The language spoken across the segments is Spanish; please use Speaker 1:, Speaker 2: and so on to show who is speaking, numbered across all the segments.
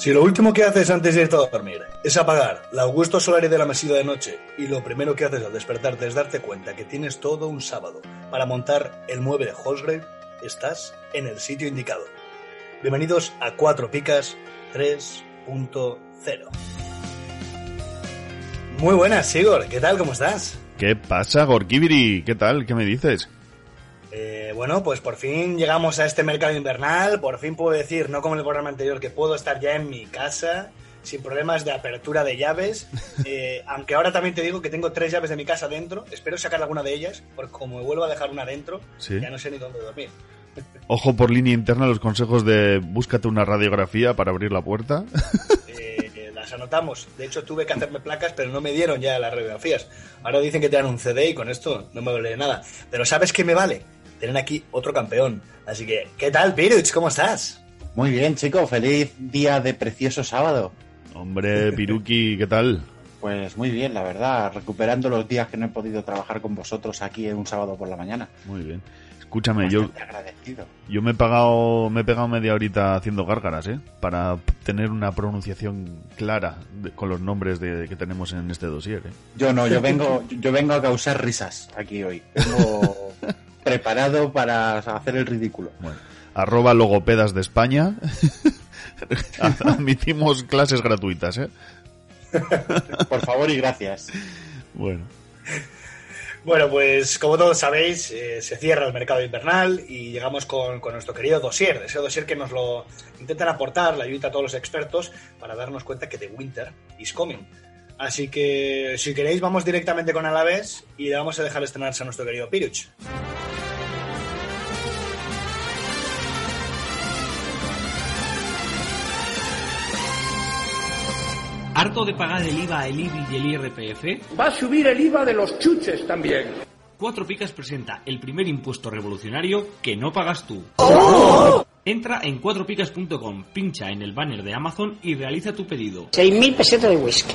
Speaker 1: Si lo último que haces antes de irte a dormir es apagar la Augusto Solari de la mesilla de noche y lo primero que haces al despertarte es darte cuenta que tienes todo un sábado para montar el mueble de estás en el sitio indicado. Bienvenidos a Cuatro Picas 3.0. Muy buenas, Igor. ¿Qué tal? ¿Cómo estás?
Speaker 2: ¿Qué pasa, Gorkibiri? ¿Qué tal? ¿Qué me dices?
Speaker 1: Eh, bueno, pues por fin llegamos a este mercado invernal. Por fin puedo decir, no como en el programa anterior, que puedo estar ya en mi casa sin problemas de apertura de llaves. Eh, aunque ahora también te digo que tengo tres llaves de mi casa dentro. Espero sacar alguna de ellas, porque como me vuelvo a dejar una dentro,
Speaker 2: Sí.
Speaker 1: ya no sé ni dónde dormir.
Speaker 2: Ojo por línea interna los consejos de búscate una radiografía para abrir la puerta.
Speaker 1: Eh, las anotamos. De hecho, tuve que hacerme placas, pero no me dieron ya las radiografías. Ahora dicen que te dan un CD y con esto no me vale de nada. Pero ¿sabes qué me vale? Tener aquí otro campeón. Así que, ¿qué tal, Piruch? ¿Cómo estás?
Speaker 3: Muy bien, chicos, feliz día de precioso sábado.
Speaker 2: Hombre, Piruki, ¿qué tal?
Speaker 3: Pues muy bien, la verdad, recuperando los días que no he podido trabajar con vosotros aquí en un sábado por la mañana.
Speaker 2: Muy bien. Escúchame, yo,
Speaker 3: agradecido.
Speaker 2: yo me he pagado, me he pegado media horita haciendo gárgaras, ¿eh? Para tener una pronunciación clara de- con los nombres de, que tenemos en este dossier, ¿eh?
Speaker 3: Yo no, yo vengo, yo vengo a causar risas aquí hoy. Vengo preparado para hacer el ridículo.
Speaker 2: Bueno, arroba logopedas de España. Admitimos clases gratuitas, ¿eh?
Speaker 3: Por favor y gracias.
Speaker 2: Bueno.
Speaker 1: Bueno, pues como todos sabéis, eh, se cierra el mercado invernal y llegamos con, con nuestro querido dossier, ese dossier que nos lo intentan aportar, la ayuda a todos los expertos para darnos cuenta que The Winter is coming. Así que, si queréis, vamos directamente con Alavés y le vamos a dejar estrenarse a nuestro querido Piruch.
Speaker 4: ¿Harto de pagar el IVA, el IBI y el IRPF?
Speaker 5: Va a subir el IVA de los chuches también.
Speaker 4: Cuatro Picas presenta el primer impuesto revolucionario que no pagas tú. Entra en cuatropicas.com, pincha en el banner de Amazon y realiza tu pedido.
Speaker 6: 6.000 pesetas de whisky.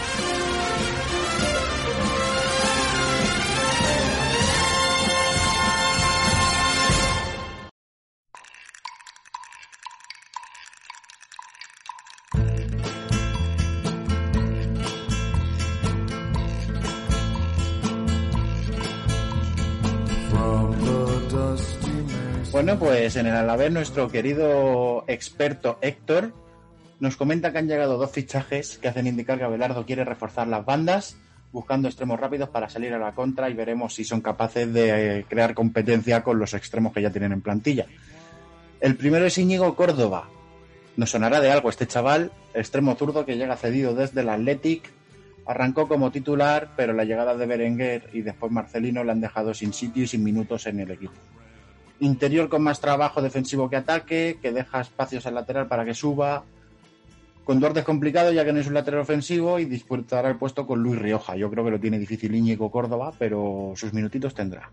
Speaker 3: Bueno, pues en el Alavés nuestro querido experto Héctor nos comenta que han llegado dos fichajes que hacen indicar que Abelardo quiere reforzar las bandas buscando extremos rápidos para salir a la contra y veremos si son capaces de eh, crear competencia con los extremos que ya tienen en plantilla. El primero es Íñigo Córdoba. Nos sonará de algo este chaval, extremo zurdo que llega cedido desde el Athletic. Arrancó como titular, pero la llegada de Berenguer y después Marcelino le han dejado sin sitio y sin minutos en el equipo. Interior con más trabajo defensivo que ataque, que deja espacios al lateral para que suba. Con Duarte es complicado ya que no es un lateral ofensivo y disputará el puesto con Luis Rioja. Yo creo que lo tiene difícil Íñigo Córdoba, pero sus minutitos tendrá.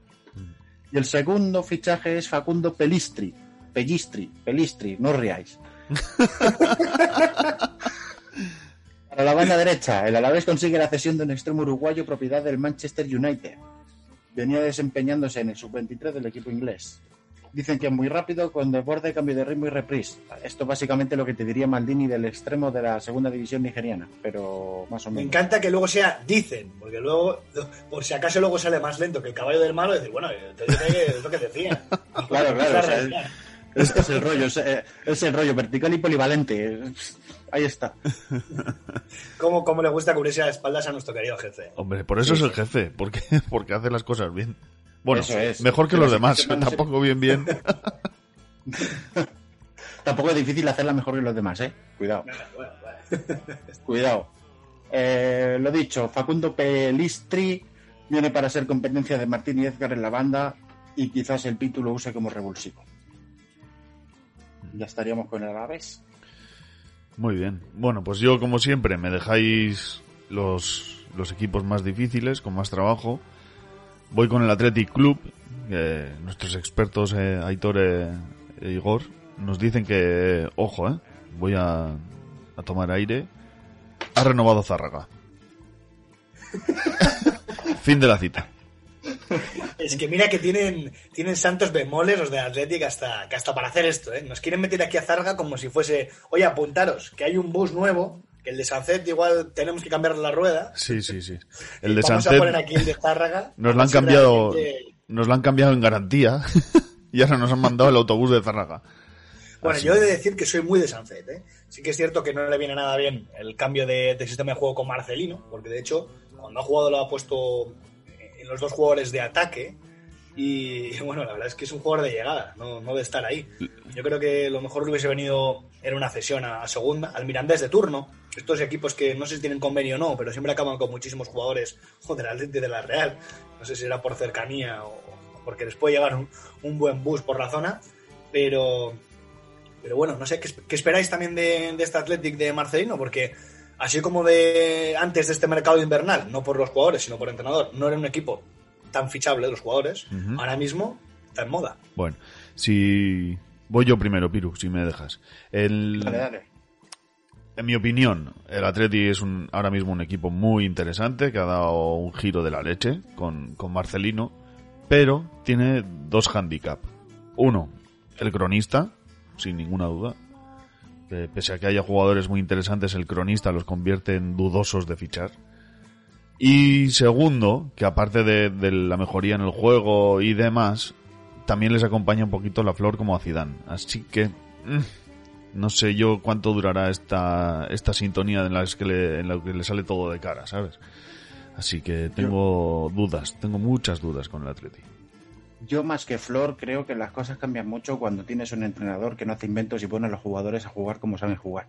Speaker 3: Y el segundo fichaje es Facundo Pelistri. Pellistri, Pelistri, no riáis. Para la banda derecha, el Alavés consigue la cesión de un extremo uruguayo propiedad del Manchester United. Venía desempeñándose en el sub-23 del equipo inglés. Dicen que es muy rápido, con desborde, cambio de ritmo y reprise. Esto básicamente lo que te diría Maldini del extremo de la segunda división nigeriana, pero más o
Speaker 1: Me
Speaker 3: menos.
Speaker 1: encanta que luego sea dicen, porque luego, por si acaso luego sale más lento que el caballo del malo, decir, bueno, te dije que es lo que decía.
Speaker 3: Claro,
Speaker 1: Es la
Speaker 3: claro. o sea, es, es el rollo, es, eh, es el rollo vertical y polivalente. Ahí está.
Speaker 1: ¿Cómo, cómo le gusta cubrirse las espaldas a nuestro querido jefe?
Speaker 2: Hombre, por eso es el jefe, porque, porque hace las cosas bien. Bueno,
Speaker 3: Eso es.
Speaker 2: mejor que
Speaker 3: Pero
Speaker 2: los demás,
Speaker 3: que no sé-
Speaker 2: tampoco bien bien.
Speaker 3: Tampoco es difícil hacerla mejor que los demás, ¿eh? Cuidado.
Speaker 1: Bueno, bueno.
Speaker 3: Cuidado. Eh, lo dicho, Facundo Pelistri viene para ser competencia de Martín y Edgar en la banda y quizás el Pitu lo use como revulsivo. Ya estaríamos con el Alavés.
Speaker 2: Muy bien. Bueno, pues yo, como siempre, me dejáis los, los equipos más difíciles, con más trabajo. Voy con el Athletic Club. que nuestros expertos, eh, Aitor eh, e Igor, nos dicen que, ojo, eh, voy a, a tomar aire. Ha renovado Zárraga. fin de la cita.
Speaker 1: Es que mira que tienen, tienen santos bemoles los de Athletic hasta, que hasta para hacer esto, ¿eh? Nos quieren meter aquí a Zarga como si fuese, oye, apuntaros, que hay un bus nuevo, el de Sancet igual tenemos que cambiar la rueda.
Speaker 2: Sí, sí, sí. El de
Speaker 1: Vamos a poner aquí el de Zárraga.
Speaker 2: nos lo han cambiado,
Speaker 1: realmente-
Speaker 2: nos lo han cambiado en garantía. y ahora nos han mandado el autobús de Zárraga.
Speaker 1: Bueno,
Speaker 2: Así
Speaker 1: yo he de decir que soy muy de Sancet, ¿eh? Sí que es cierto que no le viene nada bien el cambio de, de sistema de juego con Marcelino, porque de hecho, cuando ha jugado lo ha puesto en los dos jugadores de ataque. Y bueno, la verdad es que es un jugador de llegada, no, no de estar ahí. Yo creo que lo mejor que hubiese venido era una cesión a, segunda, al Mirandés de turno. Estos equipos que no sé si tienen convenio o no, pero siempre acaban con muchísimos jugadores joder, al de la Real. No sé si era por cercanía o porque les puede llevar un, buen bus por la zona. Pero, pero bueno, no sé, ¿qué, esperáis también de, de este Athletic de Marcelino? Porque así como de antes de este mercado invernal, no por los jugadores, sino por entrenador, no era un equipo tan fichable los jugadores, ahora mismo está en moda.
Speaker 2: Bueno, si voy yo primero, Piru, si me dejas. El,
Speaker 3: Dale, dale.
Speaker 2: En mi opinión, el Atleti es un, ahora mismo un equipo muy interesante que ha dado un giro de la leche con, con Marcelino, pero tiene dos handicap. Uno, el cronista, sin ninguna duda. Eh, pese a que haya jugadores muy interesantes, el cronista los convierte en dudosos de fichar. Y segundo, que aparte de, la mejoría en el juego y demás, también les acompaña un poquito la flor como a Zidane. Así que mm, no sé yo cuánto durará esta, esta sintonía en que le, en la que le sale todo de cara, ¿sabes? Así que tengo dudas, tengo muchas dudas con el Atleti.
Speaker 3: Yo más que Flor creo que las cosas cambian mucho cuando tienes un entrenador que no hace inventos y pone a los jugadores a jugar como saben jugar.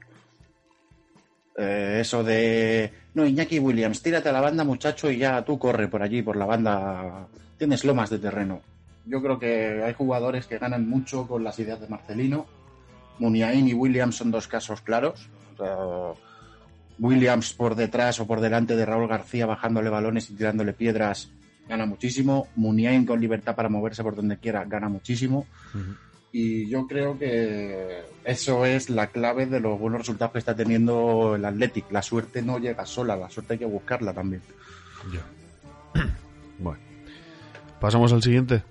Speaker 3: Eh, eso de... No, Iñaki Williams, tírate a la banda muchacho y ya tú corre por allí, por la banda. Tienes lomas de terreno. Yo creo que hay jugadores que ganan mucho con las ideas de Marcelino. Muniain y Williams son dos casos claros. Williams por detrás o por delante de Raúl García bajándole balones y tirándole piedras gana muchísimo. Muniain con libertad para moverse por donde quiera gana muchísimo. Y yo creo que eso es la clave de los buenos resultados que está teniendo el Athletic. La suerte no llega sola, la suerte hay que buscarla también.
Speaker 2: Bueno, pasamos al siguiente.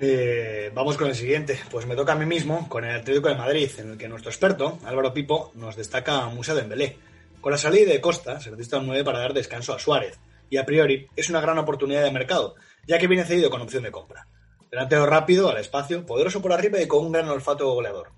Speaker 1: Eh, vamos con el siguiente. Pues me toca a mí mismo con el Atlético de Madrid, en el que nuestro experto, Álvaro Pipo, nos destaca a Musa Dembélé. Con la salida de Costa, se necesita un 9 para dar descanso a Suárez. Y a priori es una gran oportunidad de mercado, ya que viene cedido con opción de compra. Delantero rápido, al espacio, poderoso por arriba y con un gran olfato goleador.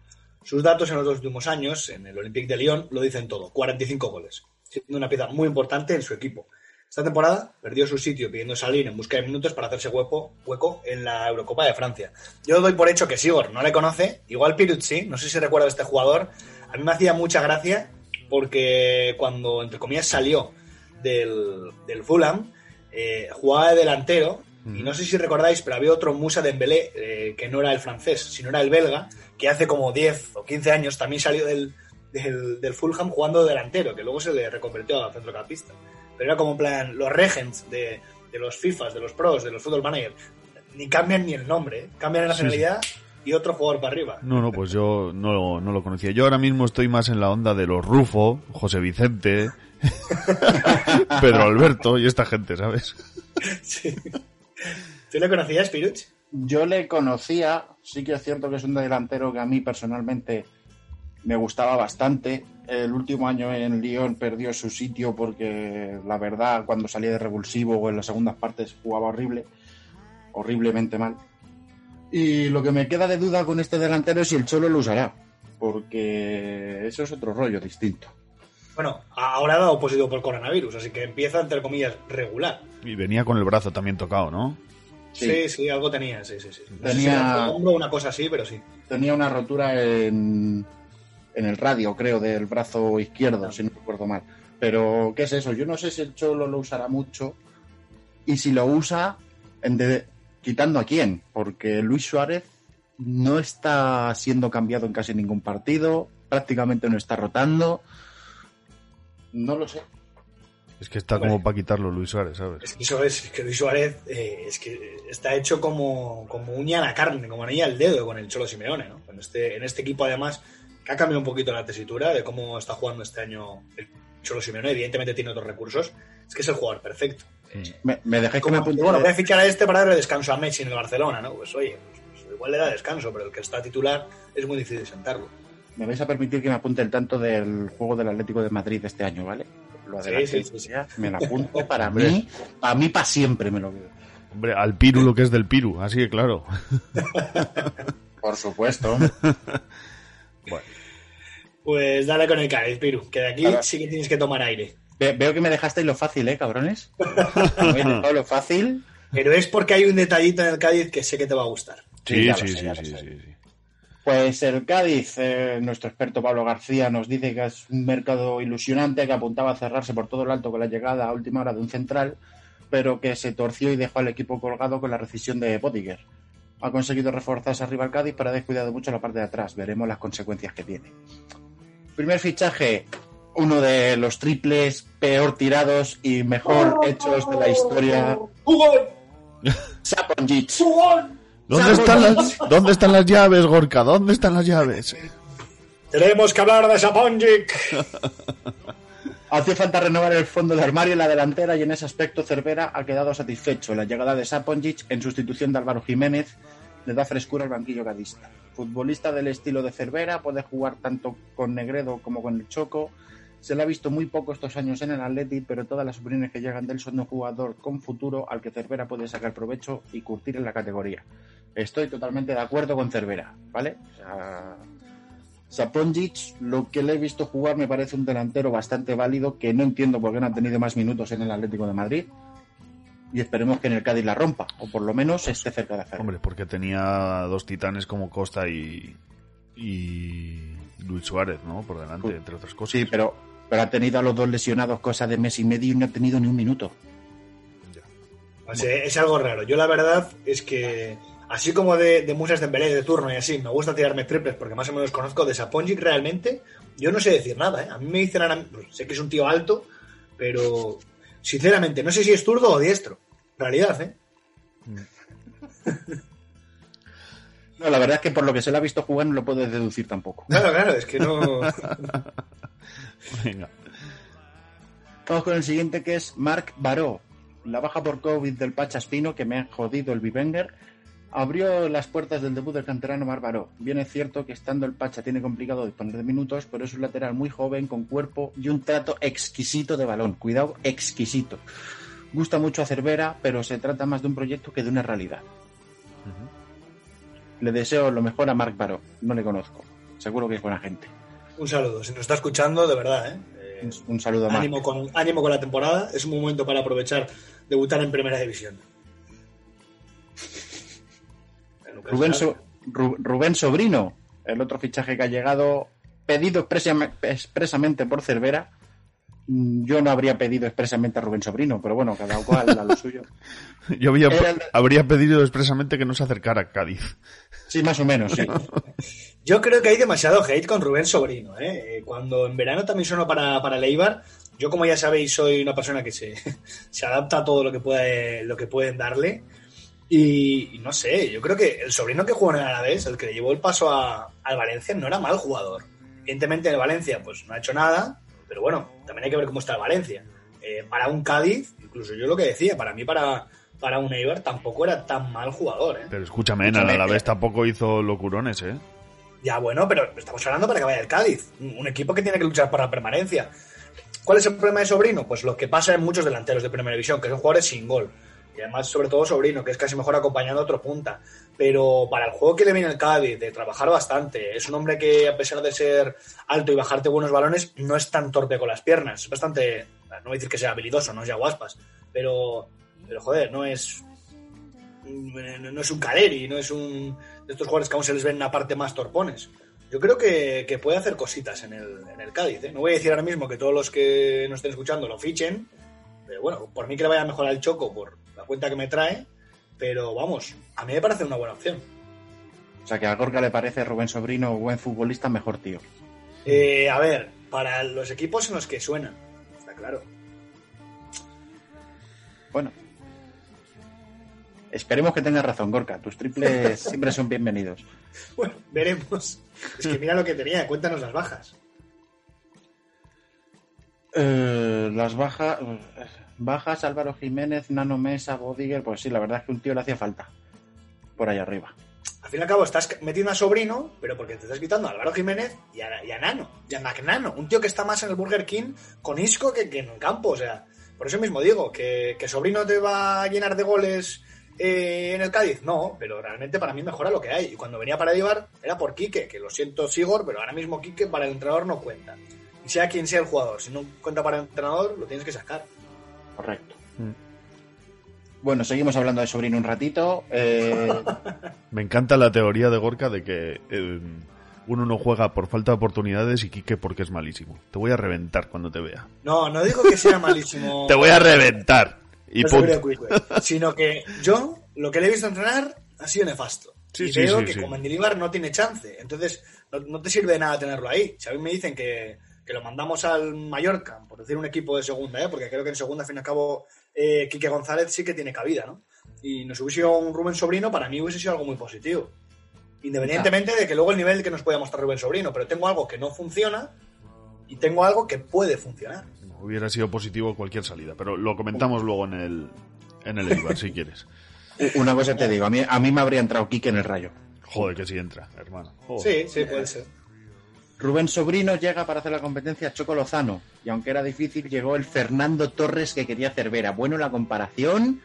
Speaker 1: Sus datos en los dos últimos años, en el Olympique de Lyon, lo dicen todo, 45 goles, siendo una pieza muy importante en su equipo. Esta temporada perdió su sitio pidiendo salir en busca de minutos para hacerse hueco, en la Eurocopa de Francia. Yo doy por hecho que Sigor no le conoce, igual Piruzzi, no sé si recuerda a este jugador, a mí me hacía mucha gracia porque cuando, entre comillas, salió del, del Fulham, eh, jugaba de delantero y no sé si recordáis, pero había otro Musa Dembélé eh, que no era el francés, sino era el belga, que hace como 10 o 15 años también salió del, del, del Fulham jugando de delantero, que luego se le reconvirtió a centrocampista. Pero era como en plan los regents de, de los FIFAs, de los pros, de los Football Manager. Ni cambian ni el nombre, ¿eh? cambian la
Speaker 2: Sí,
Speaker 1: nacionalidad y otro jugador para arriba.
Speaker 2: No, no, pues yo no, no lo conocía. Yo ahora mismo estoy más en la onda de los Rufo, José Vicente, Pedro Alberto y esta gente, ¿sabes?
Speaker 1: Sí. ¿Tú le conocías, Piruch?
Speaker 3: Yo le conocía, sí que es cierto que es un delantero que a mí personalmente me gustaba bastante. El último año en Lyon perdió su sitio porque la verdad cuando salía de revulsivo o en las segundas partes jugaba horrible, horriblemente mal. Y lo que me queda de duda con este delantero es si el Cholo lo usará, porque eso es otro rollo distinto.
Speaker 1: Bueno, ahora ha dado positivo por coronavirus, así que empieza, entre comillas, regular.
Speaker 2: Y venía con el brazo también tocado, ¿no?
Speaker 1: Sí, sí, algo tenía, sí, sí, sí. No
Speaker 3: Tenía-
Speaker 1: hombro una cosa así, pero sí.
Speaker 3: Tenía una rotura en, en el radio, creo, del brazo izquierdo, si no recuerdo mal. Pero, ¿qué es eso? Yo no sé si el Cholo lo usará mucho y si lo usa, en de- quitando a quién, porque Luis Suárez no está siendo cambiado en casi ningún partido, prácticamente no está rotando. No lo sé.
Speaker 2: Es que está como para quitarlo Luis Suárez, ¿sabes?
Speaker 1: Es que eso es, es que Luis Suárez eh, es que está hecho como, como uña a la carne, como anilla al dedo con el Cholo Simeone, ¿no? En este, en este equipo, además, que ha cambiado un poquito la tesitura de cómo está jugando este año el Cholo Simeone. Evidentemente tiene otros recursos. Es que es el jugador perfecto.
Speaker 3: Me, me dejáis
Speaker 1: Como,
Speaker 3: apunte.
Speaker 1: bueno, voy a fichar a este para darle descanso a Messi en el Barcelona, ¿no? Pues oye, pues, pues igual le da descanso, pero el que está titular es muy difícil sentarlo.
Speaker 3: Me vais a permitir que me apunte el tanto del juego del Atlético de Madrid este año, ¿vale? Lo
Speaker 1: Sí,
Speaker 3: adelanto
Speaker 1: sí, sí, sí.
Speaker 3: ya, Me lo apunto para mí, para mí para siempre me lo quedo.
Speaker 2: Hombre, al Piru lo que es del Piru, así que claro.
Speaker 3: Por supuesto.
Speaker 1: Pues dale con el Cádiz, Piru, que de aquí sí que tienes que tomar aire.
Speaker 3: Ve- veo que me dejasteis lo fácil, ¿eh, cabrones? Me he dejado lo fácil.
Speaker 1: Pero es porque hay un detallito en el Cádiz que sé que te va a gustar.
Speaker 2: Sí,
Speaker 3: ya lo
Speaker 2: sí,
Speaker 3: sé,
Speaker 2: sí,
Speaker 3: ya lo
Speaker 2: sí,
Speaker 3: sé.
Speaker 2: sí, sí.
Speaker 3: Pues el Cádiz, eh, nuestro experto Pablo García nos dice que es un mercado ilusionante que apuntaba a cerrarse por todo lo alto con la llegada a última hora de un central, pero que se torció y dejó al equipo colgado con la rescisión de Pottinger. Ha conseguido reforzarse arriba al Cádiz, pero ha descuidado mucho la parte de atrás. Veremos las consecuencias que tiene. Primer fichaje, uno de los triples peor tirados y mejor hechos de la historia. Saponjic.
Speaker 2: ¿Dónde están, las, ¿Dónde están las llaves, Gorka? ¿Dónde están las llaves?
Speaker 1: Tenemos que hablar de Saponjic.
Speaker 3: Hace falta renovar el fondo de armario en la delantera y en ese aspecto Cervera ha quedado satisfecho. La llegada de Saponjic en sustitución de Álvaro Jiménez le da frescura al banquillo cadista. Futbolista del estilo de Cervera, puede jugar tanto con Negredo como con el Choco. Se le ha visto muy poco estos años en el Atleti, pero todas las opiniones que llegan de él son de un jugador con futuro al que Cervera puede sacar provecho y curtir en la categoría. Estoy totalmente de acuerdo con Cervera, ¿vale? O sea, Saponjic, lo que le he visto jugar me parece un delantero bastante válido que no entiendo por qué no ha tenido más minutos en el Atlético de Madrid. Y esperemos que en el Cádiz la rompa, o por lo menos esté cerca de hacerlo.
Speaker 2: Hombre, porque tenía dos titanes como Costa y, y Luis Suárez, ¿no? Por delante, entre otras cosas.
Speaker 3: Sí, pero, pero ha tenido a los dos lesionados cosa de mes y medio y no ha tenido ni un minuto.
Speaker 1: O sea, es algo raro. Yo la verdad es que, así como de, de musas de Dembélé de turno y así, me gusta tirarme triples porque más o menos conozco de Saponjic realmente, yo no sé decir nada. ¿eh? A mí me dicen, ahora- pues, sé que es un tío alto, pero sinceramente no sé si es zurdo o diestro. En realidad, ¿eh?
Speaker 3: No, la verdad es que por lo que se le ha visto jugar no lo puedes deducir tampoco.
Speaker 1: Claro, claro, es que no...
Speaker 2: Venga.
Speaker 3: Vamos con el siguiente que es Marc Baró. La baja por COVID del Pachaspino, que me ha jodido el Bivenger, abrió las puertas del debut del canterano Marc Baró. Bien es cierto que estando el Pacha tiene complicado disponer de minutos, pero es un lateral muy joven, con cuerpo y un trato exquisito de balón. Cuidado, exquisito. Gusta mucho a Cervera, pero se trata más de un proyecto que de una realidad. Le deseo lo mejor a Marc Baró. No le conozco. Seguro que es buena gente.
Speaker 1: Un saludo, si nos está escuchando, de verdad, ¿eh? Eh,
Speaker 3: Un, saludo Marc.
Speaker 1: ánimo, con, ánimo con la temporada, es un momento para aprovechar debutar en primera división. Se
Speaker 3: Rubén. So- Rubén Sobrino, el otro fichaje que ha llegado, pedido expresam- expresamente por Cervera. Mm, Yo no habría pedido expresamente a Rubén Sobrino, pero bueno, cada cual a lo suyo.
Speaker 2: Yo había,
Speaker 3: el
Speaker 2: habría pedido expresamente que no se acercara a Cádiz.
Speaker 3: Sí, más o menos, sí.
Speaker 1: Yo creo que hay demasiado hate con Rubén Sobrino. ¿eh? Eh, Cuando en verano también sonó para, para Leibar, yo como ya sabéis soy una persona que se, se adapta a todo lo que, puede, lo que pueden darle. Y, y no sé, yo creo que el sobrino que jugó en el Alavés, el que le llevó el paso a- al Valencia, no era mal jugador. Evidentemente el Valencia pues no ha hecho nada, pero bueno, también hay que ver cómo está el Valencia. Eh, para un Cádiz, incluso yo lo que decía, para mí para, para un Eibar tampoco era tan mal jugador. ¿eh?
Speaker 2: Pero escúchame, el Alavés tampoco hizo locurones, ¿eh?
Speaker 1: Ya bueno, pero estamos hablando para que vaya el Cádiz, un un equipo que tiene que luchar por la permanencia. ¿Cuál es el problema de Sobrino? Pues lo que pasa en muchos delanteros de Primera División, que son jugadores sin gol. Y además, sobre todo Sobrino, que es casi mejor acompañando a otro punta. Pero para el juego que le viene el Cádiz, de trabajar bastante, es un hombre que, a pesar de ser alto y bajarte buenos balones, no es tan torpe con las piernas. Es bastante, no voy a decir que sea habilidoso, no es Yaguaspas, pero, pero joder, no es no es un Caleri, no es un de estos jugadores que aún se les ven una parte más torpones. Yo creo que, que puede hacer cositas en el, en el Cádiz. ¿eh? No voy a decir ahora mismo que todos los que nos estén escuchando lo fichen, pero bueno, por mí que le vaya mejor al Choco por la cuenta que me trae, pero vamos, a mí me parece una buena opción.
Speaker 3: O sea, que a Gorka le parece Rubén Sobrino buen futbolista, mejor tío.
Speaker 1: Eh, a ver, para los equipos en los que suena, está claro.
Speaker 3: Bueno. Esperemos que tengas razón, Gorka. Tus triples siempre son bienvenidos.
Speaker 1: Bueno, veremos. Es que mira lo que tenía, cuéntanos las bajas.
Speaker 3: Eh, las bajas. Bajas, Álvaro Jiménez, Nano Mesa, Bodiger. Pues sí, la verdad es que un tío le hacía falta. Por ahí arriba.
Speaker 1: Al fin y al cabo estás metiendo a Sobrino, pero porque te estás quitando a Álvaro Jiménez y a, Nano, y a McNano, un tío que está más en el Burger King con Isco que, en el campo. O sea, por eso mismo digo, que, que Sobrino te va a llenar de goles eh, en el Cádiz, no, pero realmente para mí mejora lo que hay. Y cuando venía para Eibar era por Quique, que lo siento Sigor, pero ahora mismo Quique para el entrenador no cuenta. Sea quien sea el jugador, si no cuenta para el entrenador, lo tienes que sacar.
Speaker 3: Correcto. Bueno, seguimos hablando de Sobrino un ratito. Eh,
Speaker 2: Me encanta la teoría de Gorka de que eh, uno no juega por falta de oportunidades y Quique porque es malísimo. Te voy a reventar cuando te vea.
Speaker 1: No, no digo que sea malísimo.
Speaker 2: Te voy a reventar. Y
Speaker 1: No
Speaker 2: punto.
Speaker 1: Quique, sino que yo lo que le he visto entrenar ha sido nefasto.
Speaker 2: Sí,
Speaker 1: y
Speaker 2: sí,
Speaker 1: veo
Speaker 2: sí,
Speaker 1: que
Speaker 2: sí.
Speaker 1: con Mendilibar no tiene chance. Entonces, no, no te sirve de nada tenerlo ahí. Si a mí me dicen que, que lo mandamos al Mallorca, por decir un equipo de segunda, ¿eh? porque creo que en segunda, al fin y al cabo, eh, Quique González sí que tiene cabida, ¿no? Y nos hubiese sido un Rubén Sobrino, para mí hubiese sido algo muy positivo. Independientemente de que luego el nivel que nos pueda mostrar Rubén Sobrino, pero tengo algo que no funciona y tengo algo que puede funcionar.
Speaker 2: Hubiera sido positivo cualquier salida, pero lo comentamos luego en el, en el Eibar, si quieres.
Speaker 3: una cosa te digo, a mí, a mí me habría entrado Quique en el rayo.
Speaker 2: Joder, que sí entra, hermano. Joder.
Speaker 1: Sí, sí, puede ser.
Speaker 3: Rubén Sobrino llega para hacer la competencia a Choco Lozano. Y aunque era difícil, llegó el Fernando Torres que quería Cervera. Bueno, la comparación.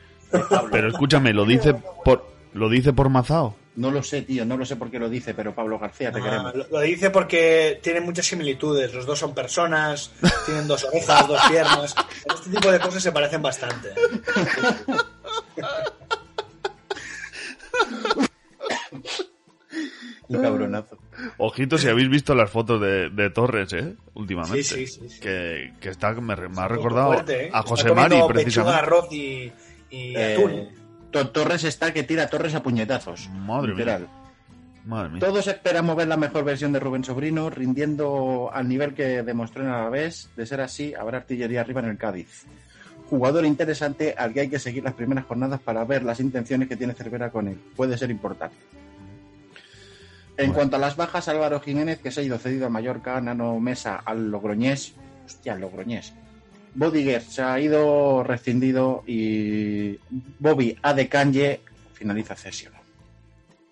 Speaker 2: Pero escúchame, lo dice por lo dice por Mazao.
Speaker 3: No lo sé, tío, no lo sé por qué lo dice, pero Pablo García, te
Speaker 1: Ah,
Speaker 3: queremos.
Speaker 1: lo, lo dice porque tienen muchas similitudes. Los dos son personas, tienen dos orejas, dos piernas. Este tipo de cosas se parecen bastante.
Speaker 3: Un cabronazo.
Speaker 2: Ojito si habéis visto las fotos de, de Torres, ¿eh? Últimamente.
Speaker 1: Sí, sí, sí, sí.
Speaker 2: Que, que está, me, me ha recordado
Speaker 1: fuerte, ¿eh?
Speaker 2: a
Speaker 1: Está
Speaker 2: José
Speaker 1: comiendo
Speaker 2: Mari,
Speaker 1: pechuga,
Speaker 2: precisamente.
Speaker 1: arroz y, y
Speaker 3: Eh,
Speaker 1: atún.
Speaker 3: Torres está que tira Torres a puñetazos.
Speaker 2: Madre
Speaker 3: literal.
Speaker 2: mía. Madre mía.
Speaker 3: Todos esperamos ver la mejor versión de Rubén Sobrino, rindiendo al nivel que demostró en Alavés. De ser así, habrá artillería arriba en el Cádiz. Jugador interesante al que hay que seguir las primeras jornadas para ver las intenciones que tiene Cervera con él. Puede ser importante. En
Speaker 2: Bueno.
Speaker 3: cuanto a las bajas, Álvaro Jiménez, que se ha ido cedido a Mallorca, Nano Mesa al Logroñés. Hostia, al Logroñés. Bodiger se ha ido rescindido y Bobby Adekanje finaliza cesión.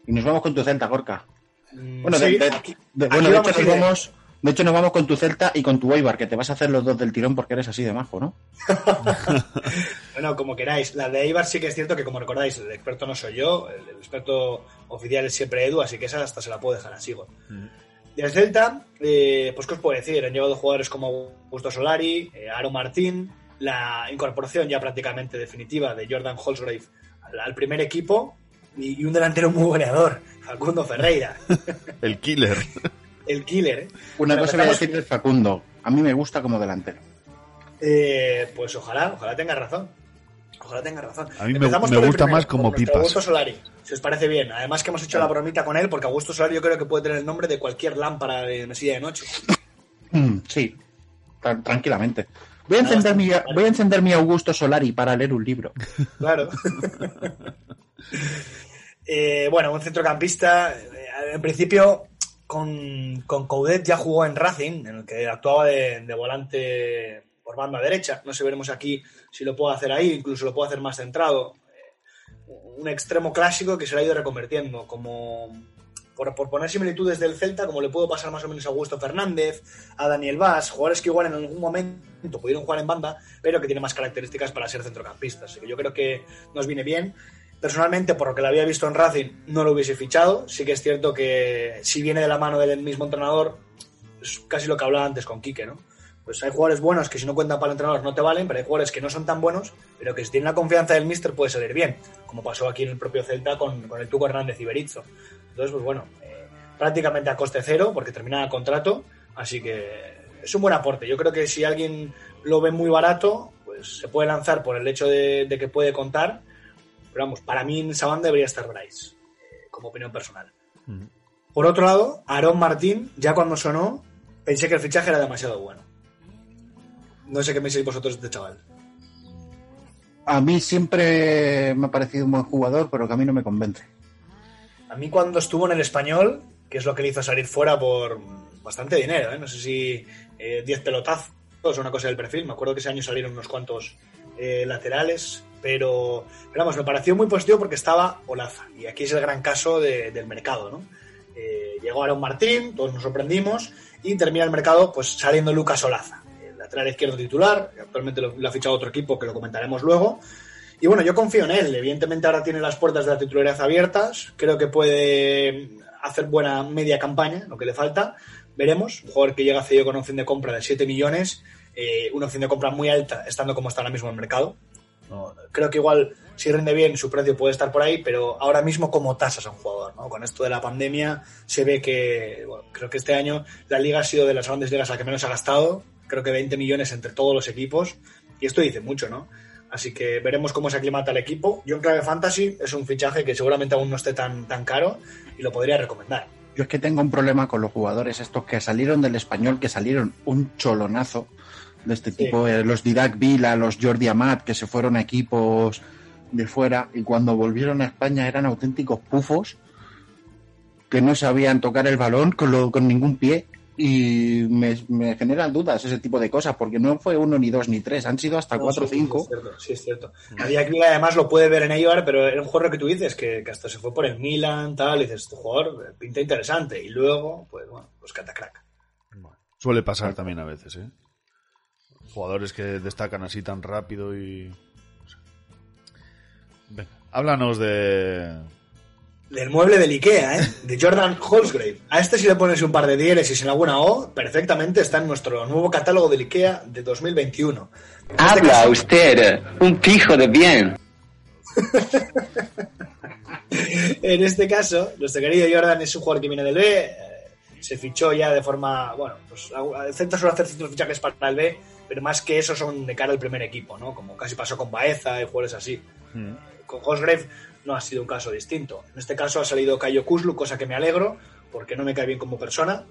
Speaker 3: Y nos vamos con tu Celta, Gorka. Bueno, de,
Speaker 1: sí,
Speaker 3: de-
Speaker 1: aquí-
Speaker 3: de-
Speaker 1: aquí
Speaker 3: bueno, de
Speaker 1: vamos
Speaker 3: hecho nos vamos, de hecho nos vamos con tu Celta y con tu Eibar, que te vas a hacer los dos del tirón porque eres así de majo, ¿no?
Speaker 1: Bueno, como queráis. La de Eibar sí que es cierto que, como recordáis, el experto no soy yo, el, el experto oficial es siempre Edu, así que esa hasta se la puedo dejar a Sigo. Del Celta, eh, pues qué os puedo decir, han llevado jugadores como Augusto Solari, eh, Aaron Martín, la incorporación ya prácticamente definitiva de Jordan Holsgrave al, al primer equipo y, y un delantero muy goleador, Facundo Ferreira,
Speaker 2: El killer.
Speaker 1: el killer. ¿eh?
Speaker 3: Una cosa voy a decir del Facundo. A mí me gusta como delantero.
Speaker 1: Eh, pues ojalá, ojalá tenga razón. Ojalá tenga razón.
Speaker 2: A mí me-
Speaker 1: Empezamos
Speaker 2: me
Speaker 1: por el
Speaker 2: gusta
Speaker 1: primero,
Speaker 2: más como pipas.
Speaker 1: Augusto Solari, si os parece bien. Además que hemos hecho la bromita con él, porque Augusto Solari yo creo que puede tener el nombre de cualquier lámpara de mesilla de noche.
Speaker 3: Mm, Sí, tra- tranquilamente. Voy a, encender mi, voy a encender mi Augusto Solari para leer un libro.
Speaker 1: Claro. Eh, bueno, un centrocampista, eh, en principio con, con Coudet ya jugó en Racing, en el que actuaba de, de volante por banda derecha. No sé, veremos aquí si lo puedo hacer ahí, incluso lo puedo hacer más centrado. Un extremo clásico que se le ha ido reconvirtiendo, como por, por poner similitudes del Celta, como le puedo pasar más o menos a Augusto Fernández, a Daniel Vaz, jugadores que igual en algún momento pudieron jugar en banda, pero que tienen más características para ser centrocampistas. Yo creo que nos viene bien. Personalmente, por lo que lo había visto en Racing, no lo hubiese fichado. Sí que es cierto que si viene de la mano del mismo entrenador, es casi lo que hablaba antes con Quique, ¿no? Pues hay jugadores buenos que si no cuentan para el entrenador no te valen, pero hay jugadores que no son tan buenos, pero que si tienen la confianza del míster puede salir bien, como pasó aquí en el propio Celta con, con el Tuco Hernández y Berizzo. Entonces, pues bueno, eh, prácticamente a coste cero, porque termina el contrato, así que es un buen aporte. Yo creo que si alguien lo ve muy barato, pues se puede lanzar por el hecho de, de que puede contar, pero vamos, para mí en esa banda debería estar Bryce, eh, como opinión personal. Por otro lado, Aaron Martín, ya cuando sonó, pensé que el fichaje era demasiado bueno. No sé qué me decís vosotros de este chaval.
Speaker 3: A mí siempre me ha parecido un buen jugador, pero que a mí no me convence.
Speaker 1: A mí cuando estuvo en el español, que es lo que le hizo salir fuera por bastante dinero, ¿eh? no sé si 10 eh, pelotazos o una cosa del perfil, me acuerdo que ese año salieron unos cuantos eh, laterales, pero, pero, vamos, me pareció muy positivo porque estaba Olaza, y aquí es el gran caso de, del mercado, ¿no? Llegó Aaron Martín, todos nos sorprendimos, y termina el mercado pues saliendo Lucas Olaza, lateral izquierdo titular, actualmente lo, lo ha fichado otro equipo que lo comentaremos luego, y bueno, yo confío en él. Evidentemente ahora tiene las puertas de la titularidad abiertas. Creo que puede hacer buena media campaña, lo que le falta. Veremos. Un jugador que llega cedido con una opción de compra de 7 millones. Eh, una opción de compra muy alta, estando como está ahora mismo el mercado. No, creo que igual, si rinde bien, su precio puede estar por ahí, pero ahora mismo como tasas a un jugador. ¿no? Con esto de la pandemia se ve que, bueno, creo que este año la liga ha sido de las grandes ligas a la que menos ha gastado. Creo que 20 millones entre todos los equipos. Y esto dice mucho, ¿no? Así que veremos cómo se aclimata el equipo. Yo en clave fantasy es un fichaje que seguramente aún no esté tan, tan caro y lo podría recomendar.
Speaker 3: Yo es que tengo un problema con los jugadores estos que salieron del español, que salieron un cholonazo de este tipo, sí. eh, los Didac Vila, los Jordi Amat, que se fueron a equipos de fuera y cuando volvieron a España eran auténticos pufos que no sabían tocar el balón con, lo, con ningún pie y me, me, generan dudas ese tipo de cosas, porque no fue uno, ni dos, ni tres, han sido hasta no, cuatro o sí, cinco.
Speaker 1: Sí, es cierto. Sí, es cierto. Aquí además lo puede ver en Eibar, pero era un jugador que tú dices, que, que, hasta se fue por el Milan, tal, y dices, este jugador pinta interesante, y luego, pues bueno, pues catacrack.
Speaker 2: Bueno, suele pasar también a veces, ¿eh? Jugadores que destacan así tan rápido y... Venga, háblanos de,
Speaker 1: del mueble del Ikea, ¿eh? de Jordan Holsgrave. A este si le pones un par de dieres y sin alguna O, perfectamente está en nuestro nuevo catálogo del Ikea de 2021.
Speaker 7: En Habla este caso... usted, un fijo de bien.
Speaker 1: en este caso, nuestro querido Jordan es un jugador que viene del B, eh, se fichó ya de forma, bueno, pues el centro suele hacer ciertos fichajes para el B, pero más que eso son de cara al primer equipo, ¿no? Como casi pasó con Baeza y jugadores así. Mm. Con Holsgrave no ha sido un caso distinto. En este caso ha salido Cayo Kuzlu, cosa que me alegro, porque no me cae bien como persona.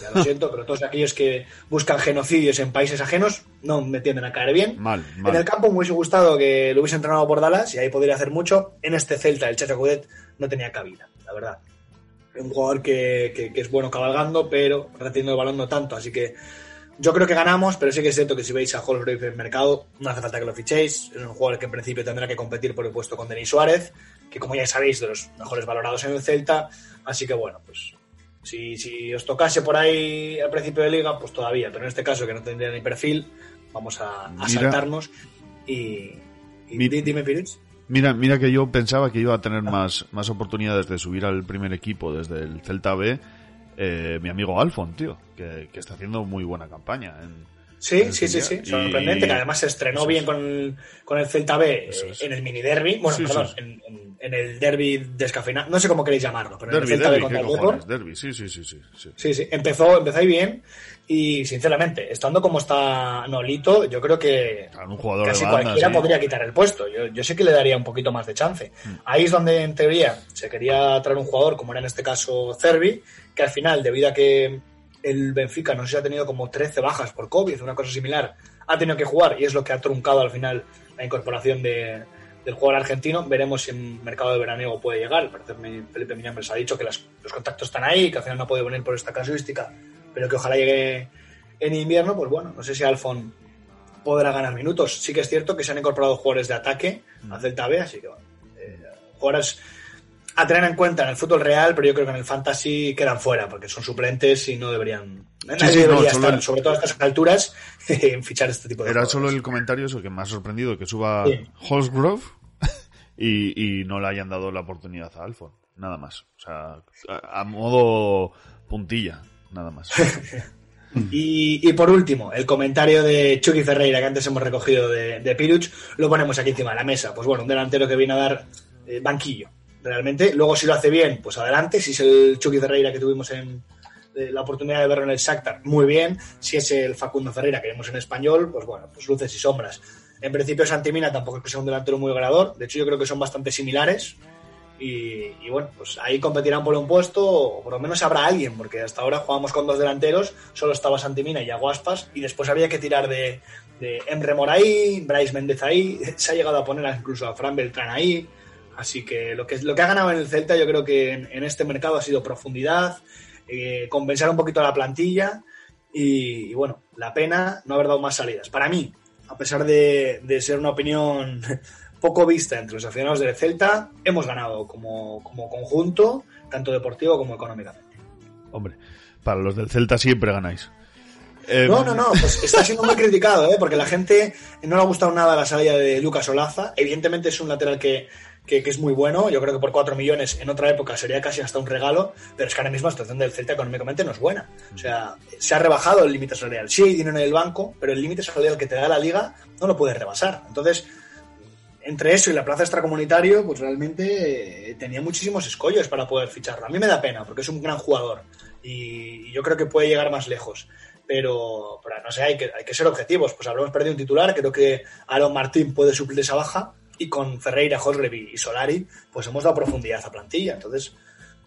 Speaker 1: Ya lo siento, pero todos aquellos que buscan genocidios en países ajenos no me tienden a caer bien.
Speaker 2: Mal, mal.
Speaker 1: En el campo me hubiese gustado que lo hubiese entrenado por Dallas y ahí podría hacer mucho. En este Celta, el Chacho Coudet no tenía cabida, la verdad. Un jugador que, que, que es bueno cabalgando, pero reteniendo el balón no tanto. Así que yo creo que ganamos, pero sí que es cierto que si veis a Holsgrave en el mercado, no hace falta que lo fichéis. Es un jugador que en principio tendrá que competir por el puesto con Denis Suárez, que como ya sabéis, de los mejores valorados en el Celta. Así que bueno, pues si, si os tocase por ahí al principio de liga, pues todavía. Pero en este caso, que no tendría ni perfil, vamos a, a saltarnos. Y, dime, Pirits.
Speaker 2: Mira, mira que yo pensaba que iba a tener más, más oportunidades de subir al primer equipo desde el Celta B eh, mi amigo Alfon, tío, que, que, está haciendo muy buena campaña. En,
Speaker 1: sí, en sí, sí, sí, sorprendente, y... que además se estrenó bien con, con, el Celta B es. en el mini derby, bueno, sí, perdón, sí. En, en, en, el derby descafeinado, no sé cómo queréis llamarlo, pero
Speaker 2: derby,
Speaker 1: en el Celta
Speaker 2: derby,
Speaker 1: B contra el.
Speaker 2: Derby, sí, sí, sí, sí, sí.
Speaker 1: Sí, sí, empezó, empezó ahí bien y sinceramente, estando como está Nolito, yo creo que
Speaker 2: un jugador
Speaker 1: casi
Speaker 2: banda,
Speaker 1: cualquiera
Speaker 2: sí.
Speaker 1: podría quitar el puesto. Yo, yo sí que le daría un poquito más de chance. Mm. Ahí es donde, en teoría, se quería traer un jugador, como era en este caso Cervi, que al final, debido a que el Benfica no sé si ha tenido como 13 bajas por COVID, una cosa similar, ha tenido que jugar y es lo que ha truncado al final la incorporación de, del jugador argentino. Veremos si en mercado de veraniego puede llegar. Parece que Felipe Miñambres ha dicho que las- los contactos están ahí, que al final no puede venir por esta casuística, pero que ojalá llegue en invierno. Pues bueno, no sé si Alfon podrá ganar minutos. Sí que es cierto que se han incorporado jugadores de ataque al Celta B, así que bueno, eh, jugadores a tener en cuenta en el fútbol real, pero yo creo que en el fantasy quedan fuera, porque son suplentes y no deberían. Nadie
Speaker 2: sí,
Speaker 1: debería estar,
Speaker 2: el-
Speaker 1: sobre todo a estas alturas, en fichar este tipo de
Speaker 2: Era
Speaker 1: jugadores.
Speaker 2: solo el comentario eso que me ha sorprendido que suba
Speaker 1: Sí.
Speaker 2: Holsgrove y, y no le hayan dado la oportunidad a Alfon. Nada más. O sea, a, a modo puntilla. Nada más.
Speaker 1: Y, y por último, el comentario de Chucky Ferreira que antes hemos recogido de, de Piruch, lo ponemos aquí encima de la mesa. Pues bueno, un delantero que viene a dar eh, banquillo, realmente. Luego, si lo hace bien, pues adelante. Si es el Chucky Ferreira que tuvimos en eh, la oportunidad de verlo en el Shakhtar, muy bien. Si es el Facundo Ferreira que vemos en español, pues bueno, pues luces y sombras. En principio, Santimina tampoco es que sea un delantero muy ganador. De hecho, yo creo que son bastante similares. Y, bueno, pues ahí competirán por un puesto, o por lo menos habrá alguien, porque hasta ahora jugamos con dos delanteros, solo estaba Santimina y Aguaspas, y después había que tirar de, de Emre Moraí, Bryce Méndez ahí, se ha llegado a poner incluso a Fran Beltrán ahí, así que lo que, lo que ha ganado en el Celta yo creo que en, en este mercado ha sido profundidad, eh, compensar un poquito a la plantilla, y, y bueno, la pena no haber dado más salidas. Para mí, a pesar de, de ser una opinión poco vista entre los aficionados del Celta, hemos ganado como, como conjunto, tanto deportivo como económicamente.
Speaker 2: Hombre, para los del Celta siempre ganáis. Eh,
Speaker 1: No, no, no, pues está siendo muy criticado, ¿eh? porque la gente no le ha gustado nada la salida de Lucas Olaza. Evidentemente es un lateral que, que, es muy bueno. Yo creo que por 4 millones en otra época sería casi hasta un regalo, pero es que ahora mismo la situación del Celta económicamente no es buena. O sea, se ha rebajado el límite salarial. Sí hay dinero en el banco, pero el límite salarial que te da la liga no lo puedes rebasar. Entonces, entre eso y la plaza extracomunitario, pues realmente eh, tenía muchísimos escollos para poder ficharlo. A mí me da pena, porque es un gran jugador y, y yo creo que puede llegar más lejos. Pero, pero no sé, hay que, hay que ser objetivos. Pues habremos perdido un titular, creo que Aaron Martín puede suplir esa baja y con Ferreira, Hoslevi y Solari, pues hemos dado profundidad a plantilla. Entonces,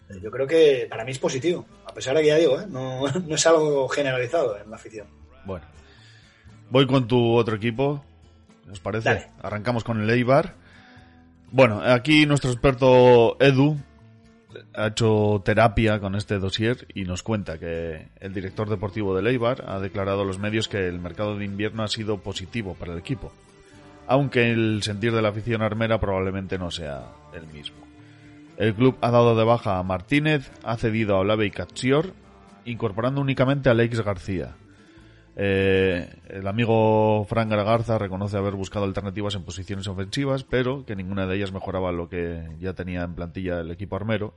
Speaker 1: eh, yo creo que para mí es positivo. A pesar de que ya digo, ¿eh? no, no es algo generalizado en la afición.
Speaker 2: Bueno. Voy con tu otro equipo. ¿Os parece?
Speaker 1: Dale.
Speaker 2: Arrancamos con el Eibar. Bueno, aquí nuestro experto Edu ha hecho terapia con este dossier y nos cuenta que el director deportivo del Eibar ha declarado a los medios que el mercado de invierno ha sido positivo para el equipo, aunque el sentir de la afición armera probablemente no sea el mismo. El club ha dado de baja a Martínez, ha cedido a Olave y Catsior, incorporando únicamente a Alex García. Eh, el amigo Fran Gargarza reconoce haber buscado alternativas en posiciones ofensivas, pero que ninguna de ellas mejoraba lo que ya tenía en plantilla el equipo armero.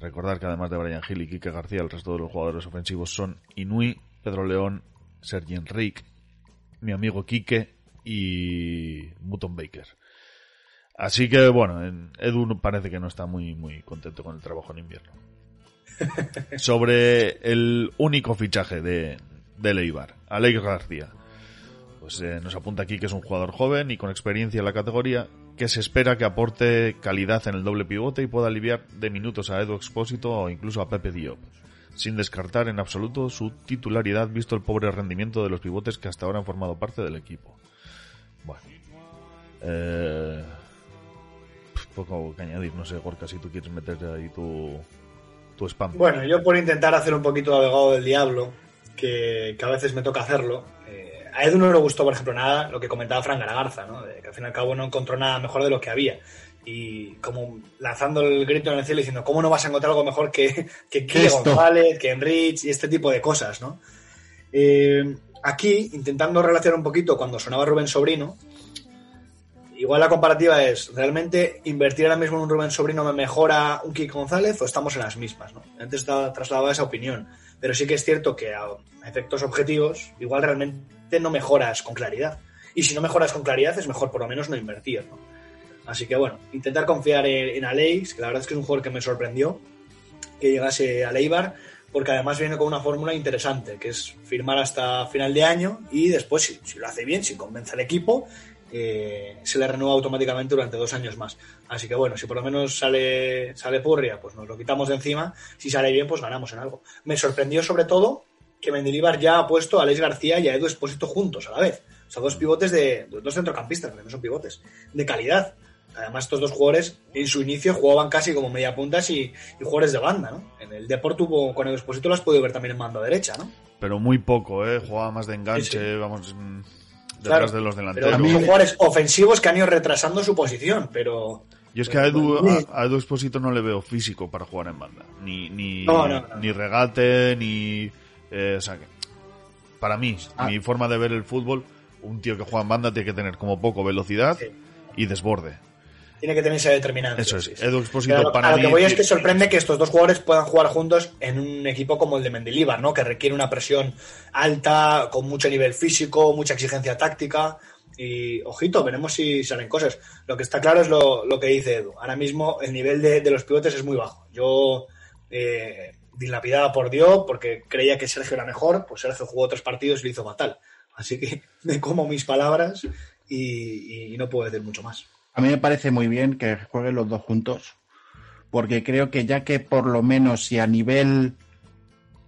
Speaker 2: Recordar que además de Brian Hill y Quique García, el resto de los jugadores ofensivos son Inui, Pedro León, Sergi Enrique, mi amigo Quique y Mutton Baker. Así que bueno, en- Edu parece que no está muy, muy contento con el trabajo en invierno. Sobre el único fichaje de, de Leibar, Alex García. Pues eh, nos apunta aquí que es un jugador joven y con experiencia en la categoría, que se espera que aporte calidad en el doble pivote y pueda aliviar de minutos a Edu Expósito o incluso a Pepe Diop, sin descartar en absoluto su titularidad visto el pobre rendimiento de los pivotes que hasta ahora han formado parte del equipo. Bueno. Eh, poco que añadir, no sé, Gorka, si tú quieres meter ahí tu, tu spam.
Speaker 1: Bueno, yo por intentar hacer un poquito de abogado del diablo, que, que a veces me toca hacerlo, eh, a Edu no le gustó, por ejemplo, nada lo que comentaba Fran Garagarza, ¿no? De que al fin y al cabo no encontró nada mejor de lo que había. Y como lanzando el grito en el cielo diciendo, ¿cómo no vas a encontrar algo mejor que, que
Speaker 3: Esto.
Speaker 1: González, que Enrich y este tipo de cosas, ¿no? Eh, aquí, intentando relacionar un poquito cuando sonaba Rubén Sobrino, igual la comparativa es, ¿realmente invertir ahora mismo en un Rubén Sobrino me mejora un Kike González o estamos en las mismas? ¿no? Antes trasladaba esa opinión, pero sí que es cierto que a efectos objetivos igual realmente no mejoras con claridad. Y si no mejoras con claridad es mejor por lo menos no invertir. Así que bueno, intentar confiar en, en Aleix, que la verdad es que es un jugador que me sorprendió que llegase a Leibar, porque además viene con una fórmula interesante, que es firmar hasta final de año y después, si, si lo hace bien, si convence al equipo, eh, se le renueva automáticamente durante dos años más. Así que bueno, si por lo menos sale, sale Purria, pues nos lo quitamos de encima. Si sale bien, pues ganamos en algo. Me sorprendió sobre todo que Mendilibar ya ha puesto a Alex García y a Edu Espósito juntos a la vez. O sea, dos pivotes de. dos centrocampistas, que son pivotes, de calidad. Además, estos dos jugadores en su inicio jugaban casi como media puntas y, y jugadores de banda, ¿no? En el Deport tuvo, con el Exposito lo has podido ver también en mando derecha, ¿no?
Speaker 2: Pero muy poco, ¿eh? Jugaba más de enganche,
Speaker 1: Sí, sí.
Speaker 2: vamos, mm,
Speaker 1: Claro,
Speaker 2: detrás de los
Speaker 1: Pero
Speaker 2: delanteros.
Speaker 1: son jugadores ofensivos que han ido retrasando su posición, pero.
Speaker 2: Yo es que a Edu, a, a Edu Exposito no le veo físico para jugar en banda. Ni, ni,
Speaker 1: No, no, no.
Speaker 2: ni regate, ni... eh, o sea, que para mí,
Speaker 1: Ah.
Speaker 2: mi forma de ver el fútbol, un tío que juega en banda tiene que tener como poco velocidad y desborde.
Speaker 1: Tiene que tener esa determinancia.
Speaker 2: Eso es. Edu
Speaker 1: Pero lo-
Speaker 2: para
Speaker 1: a lo
Speaker 2: mí...
Speaker 1: que voy es que sorprende que estos dos jugadores puedan jugar juntos en un equipo como el de Mendilibar, ¿no? Que requiere una presión alta, con mucho nivel físico, mucha exigencia táctica. Y ojito, veremos si salen cosas. Lo que está claro es lo, lo que dice Edu. Ahora mismo el nivel de, de los pivotes es muy bajo. Yo eh, dilapidaba por Dios porque creía que Sergio era mejor, pues Sergio jugó otros partidos y lo hizo fatal. Así que me como mis palabras y, y no puedo decir mucho más.
Speaker 3: A mí me parece muy bien que jueguen los dos juntos, porque creo que ya que por lo menos si a nivel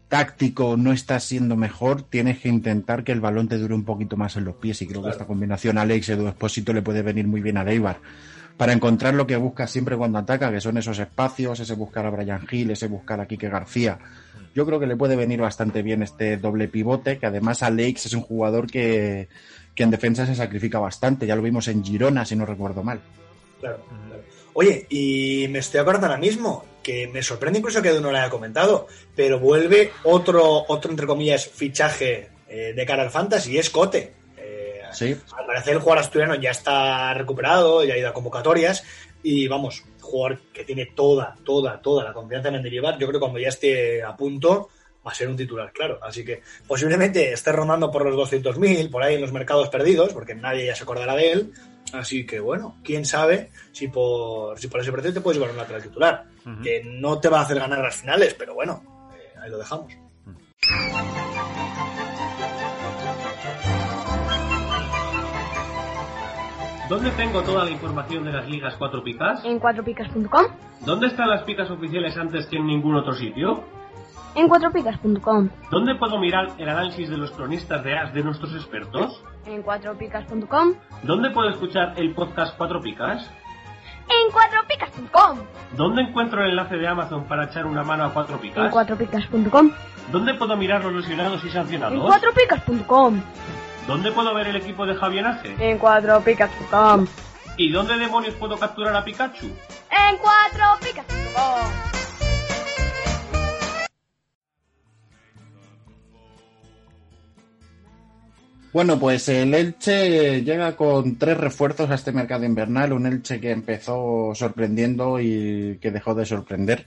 Speaker 3: táctico no está siendo mejor, tienes que intentar que el balón te dure un poquito más en los pies y creo que esta combinación Alex Edu Espósito le puede venir muy bien a Leibar para encontrar lo que busca siempre cuando ataca, que son esos espacios, ese buscar a Brian Hill, ese buscar a Quique García. Yo creo que le puede venir bastante bien este doble pivote, que además Alex es un jugador que, que en defensa se sacrifica bastante, ya lo vimos en Girona, si no recuerdo mal.
Speaker 1: Claro, claro. Oye, y me estoy acordando ahora mismo que me sorprende incluso que Edu no lo haya comentado, pero vuelve otro, otro entre comillas, fichaje eh, de cara al Fantasy, es Cote.
Speaker 3: Sí.
Speaker 1: Al parecer el jugador asturiano ya está recuperado, ya ha ido a convocatorias, y vamos, jugador que tiene toda, toda, toda la confianza en Mendilibar, yo creo que cuando ya esté a punto va a ser un titular, claro. Así que posiblemente esté rondando por los 200.000, por ahí en los mercados perdidos, porque nadie ya se acordará de él. Así que bueno, quién sabe si por, si por ese precio te puedes llevar un lateral titular. Que no te va a hacer ganar las finales, pero bueno, eh, ahí lo dejamos.
Speaker 8: ¿Dónde tengo toda la información de las ligas 4 picas?
Speaker 9: En 4picas.com.
Speaker 8: ¿Dónde están las picas oficiales antes que en ningún otro sitio?
Speaker 9: En 4picas.com.
Speaker 8: ¿Dónde puedo mirar el análisis de los cronistas de AS de nuestros expertos?
Speaker 9: En 4picas.com.
Speaker 8: ¿Dónde puedo escuchar el podcast 4 picas?
Speaker 9: En 4picas.com.
Speaker 8: ¿Dónde encuentro el enlace de Amazon para echar una mano a 4 picas?
Speaker 9: En 4picas.com.
Speaker 8: ¿Dónde puedo mirar los lesionados y sancionados?
Speaker 9: En 4picas.com.
Speaker 8: ¿Dónde puedo ver el equipo de Javienaje?
Speaker 9: En cuatropicas.com.
Speaker 8: ¿Y dónde demonios puedo capturar a Pikachu?
Speaker 9: En cuatropicas.com.
Speaker 3: Bueno, pues el Elche llega con tres refuerzos a este mercado invernal. Un Elche que empezó sorprendiendo y que dejó de sorprender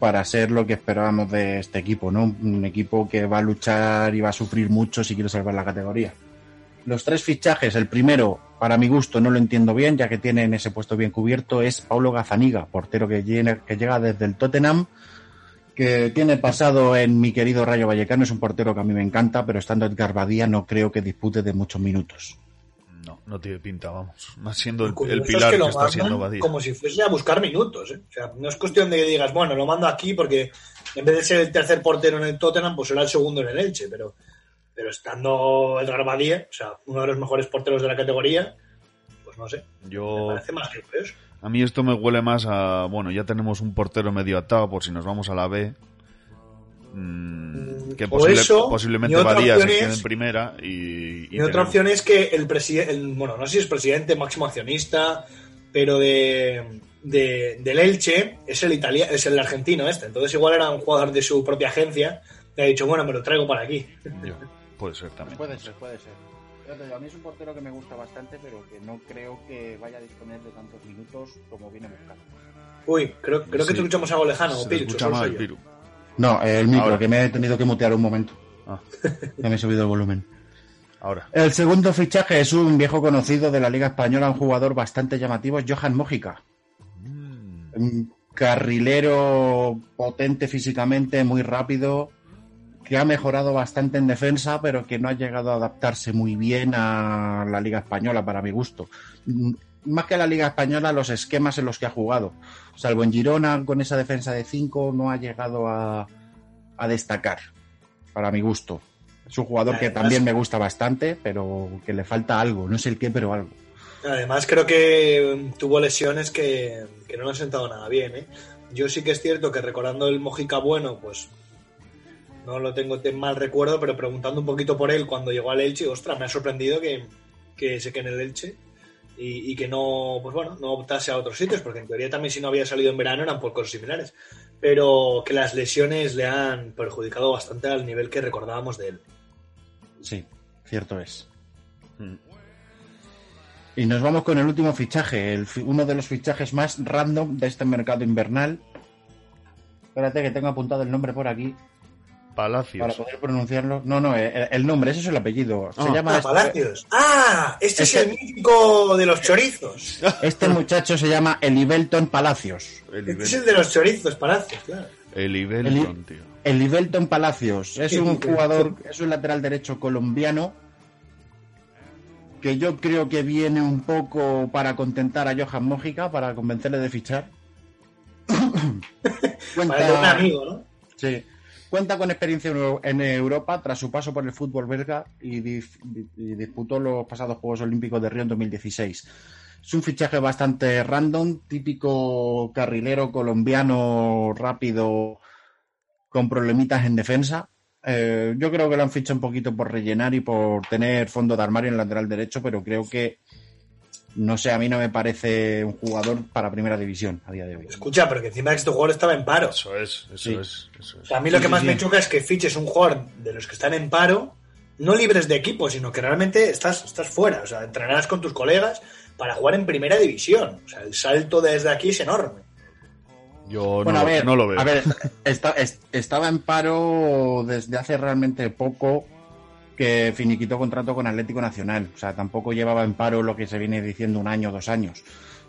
Speaker 3: para ser lo que esperábamos de este equipo, ¿no? Un equipo que va a luchar y va a sufrir mucho si quiere salvar la categoría. Los tres fichajes, el primero, para mi gusto, no lo entiendo bien, ya que tiene en ese puesto bien cubierto, es Paulo Gazaniga, portero que, llena- que llega desde el Tottenham, que tiene pasado en mi querido Rayo Vallecano, es un portero que a mí me encanta, pero estando Edgar Badía no creo que dispute de muchos minutos.
Speaker 2: No, no tiene pinta, vamos. Más siendo el, pilar
Speaker 1: que
Speaker 2: que,
Speaker 1: lo
Speaker 2: está Badía.
Speaker 1: como si fuese a buscar minutos. ¿eh? O sea, no es cuestión de que digas, bueno, lo mando aquí porque en vez de ser el tercer portero en el Tottenham, pues será el segundo en el Elche. Pero, pero estando Edgar Badía, o sea, uno de los mejores porteros de la categoría, pues no sé. Me
Speaker 2: Yo,
Speaker 1: parece más que curioso.
Speaker 2: a mí esto me huele más a, bueno, ya tenemos un portero medio atado por si nos vamos a la B. Mm, que
Speaker 1: o
Speaker 2: posible-
Speaker 1: eso,
Speaker 2: posiblemente Badía se
Speaker 1: opción
Speaker 2: quede
Speaker 1: es-
Speaker 2: en primera y, y
Speaker 1: Y otra
Speaker 2: tenemos-
Speaker 1: opción es que el presidente, bueno, no sé si es presidente, máximo accionista, pero de, de- del Elche es el italiano, es el argentino este. Entonces igual era un jugador de su propia agencia y ha dicho, bueno, me lo traigo para aquí.
Speaker 2: Yo, puede ser también.
Speaker 3: Puede ser, puede ser. A mí es un portero que me gusta bastante, pero que no creo que vaya a disponer de tantos minutos como viene buscando.
Speaker 1: Uy, creo, creo que te escuchamos algo lejano, Pirucho,
Speaker 2: escucha mal. Piru.
Speaker 3: No, el micro,
Speaker 2: Ahora.
Speaker 3: que me he tenido que mutear un momento.
Speaker 2: Ah,
Speaker 3: Ya me he subido el volumen.
Speaker 2: ahora.
Speaker 3: El segundo fichaje es un viejo conocido de la Liga Española, un jugador bastante llamativo, es Johan Mójica. Un carrilero potente físicamente, muy rápido, que ha mejorado bastante en defensa, pero que no ha llegado a adaptarse muy bien a la Liga Española, para mi gusto. Mm, Más que a la Liga Española, los esquemas en los que ha jugado. Salvo en Girona, con esa defensa de 5, no ha llegado a, a destacar, para mi gusto. Es un jugador que también me gusta bastante, pero que le falta algo. No sé el qué, pero algo.
Speaker 1: Además, creo que mm, tuvo lesiones que, que no le han sentado nada bien. ¿eh? Yo sí que es cierto que recordando el Mojica bueno, pues no lo tengo de mal recuerdo, pero preguntando un poquito por él cuando llegó al Elche, ostras, me ha sorprendido que, que se quede en el Elche y, que no, pues bueno, no optase a otros sitios, porque en teoría también si no había salido en verano eran por cosas similares. Pero que las lesiones le han perjudicado bastante al nivel que recordábamos de él.
Speaker 3: Sí, cierto es. Y nos vamos con el último fichaje, el uno de los fichajes más random de este mercado invernal. Espérate que tengo apuntado el nombre por aquí
Speaker 2: Palacios.
Speaker 3: para poder pronunciarlo. No, no, el, el nombre, ese es el apellido. Se
Speaker 2: Ah.
Speaker 3: llama
Speaker 1: Ah,
Speaker 3: este,
Speaker 1: Palacios. Ah, este es el mítico de los chorizos.
Speaker 3: este muchacho se llama Elibelton Palacios.
Speaker 2: El
Speaker 1: Este es el de los chorizos, Palacios, claro.
Speaker 2: Ibelton, tío.
Speaker 3: Elibelton Palacios es un
Speaker 1: Elibelton.
Speaker 3: jugador, es un lateral derecho colombiano que yo creo que viene un poco para contentar a Johan Mójica, para convencerle de fichar.
Speaker 1: Para de un amigo, ¿no?
Speaker 3: Sí. Cuenta con experiencia en Eu- en Europa tras su paso por el fútbol belga y, disputó los pasados Juegos Olímpicos de Río en 2016. Es un fichaje bastante random, típico carrilero colombiano rápido con problemitas en defensa. Eh, yo creo que lo han fichado un poquito por rellenar y por tener fondo de armario en lateral derecho, pero creo que, no sé, a mí no me parece un jugador para primera división a día de hoy.
Speaker 1: Escucha, pero que encima este jugador estaba en paro.
Speaker 2: Eso es, eso
Speaker 3: Sí.
Speaker 2: es, eso
Speaker 1: O
Speaker 2: es.
Speaker 1: sea, a mí lo
Speaker 3: Sí,
Speaker 1: que
Speaker 3: sí,
Speaker 1: más
Speaker 3: sí.
Speaker 1: me choca es que fiches un jugador de los que están en paro, no libres de equipo, sino que realmente estás, estás fuera. O sea, entrenarás con tus colegas para jugar en primera división. O sea, el salto desde aquí es enorme.
Speaker 2: Yo
Speaker 3: Bueno,
Speaker 2: no,
Speaker 3: a
Speaker 2: lo-
Speaker 3: ver,
Speaker 2: no lo veo.
Speaker 3: a ver, está- estaba en paro desde hace realmente poco que finiquitó contrato con Atlético Nacional. O sea, tampoco llevaba en paro lo que se viene diciendo un año, dos años.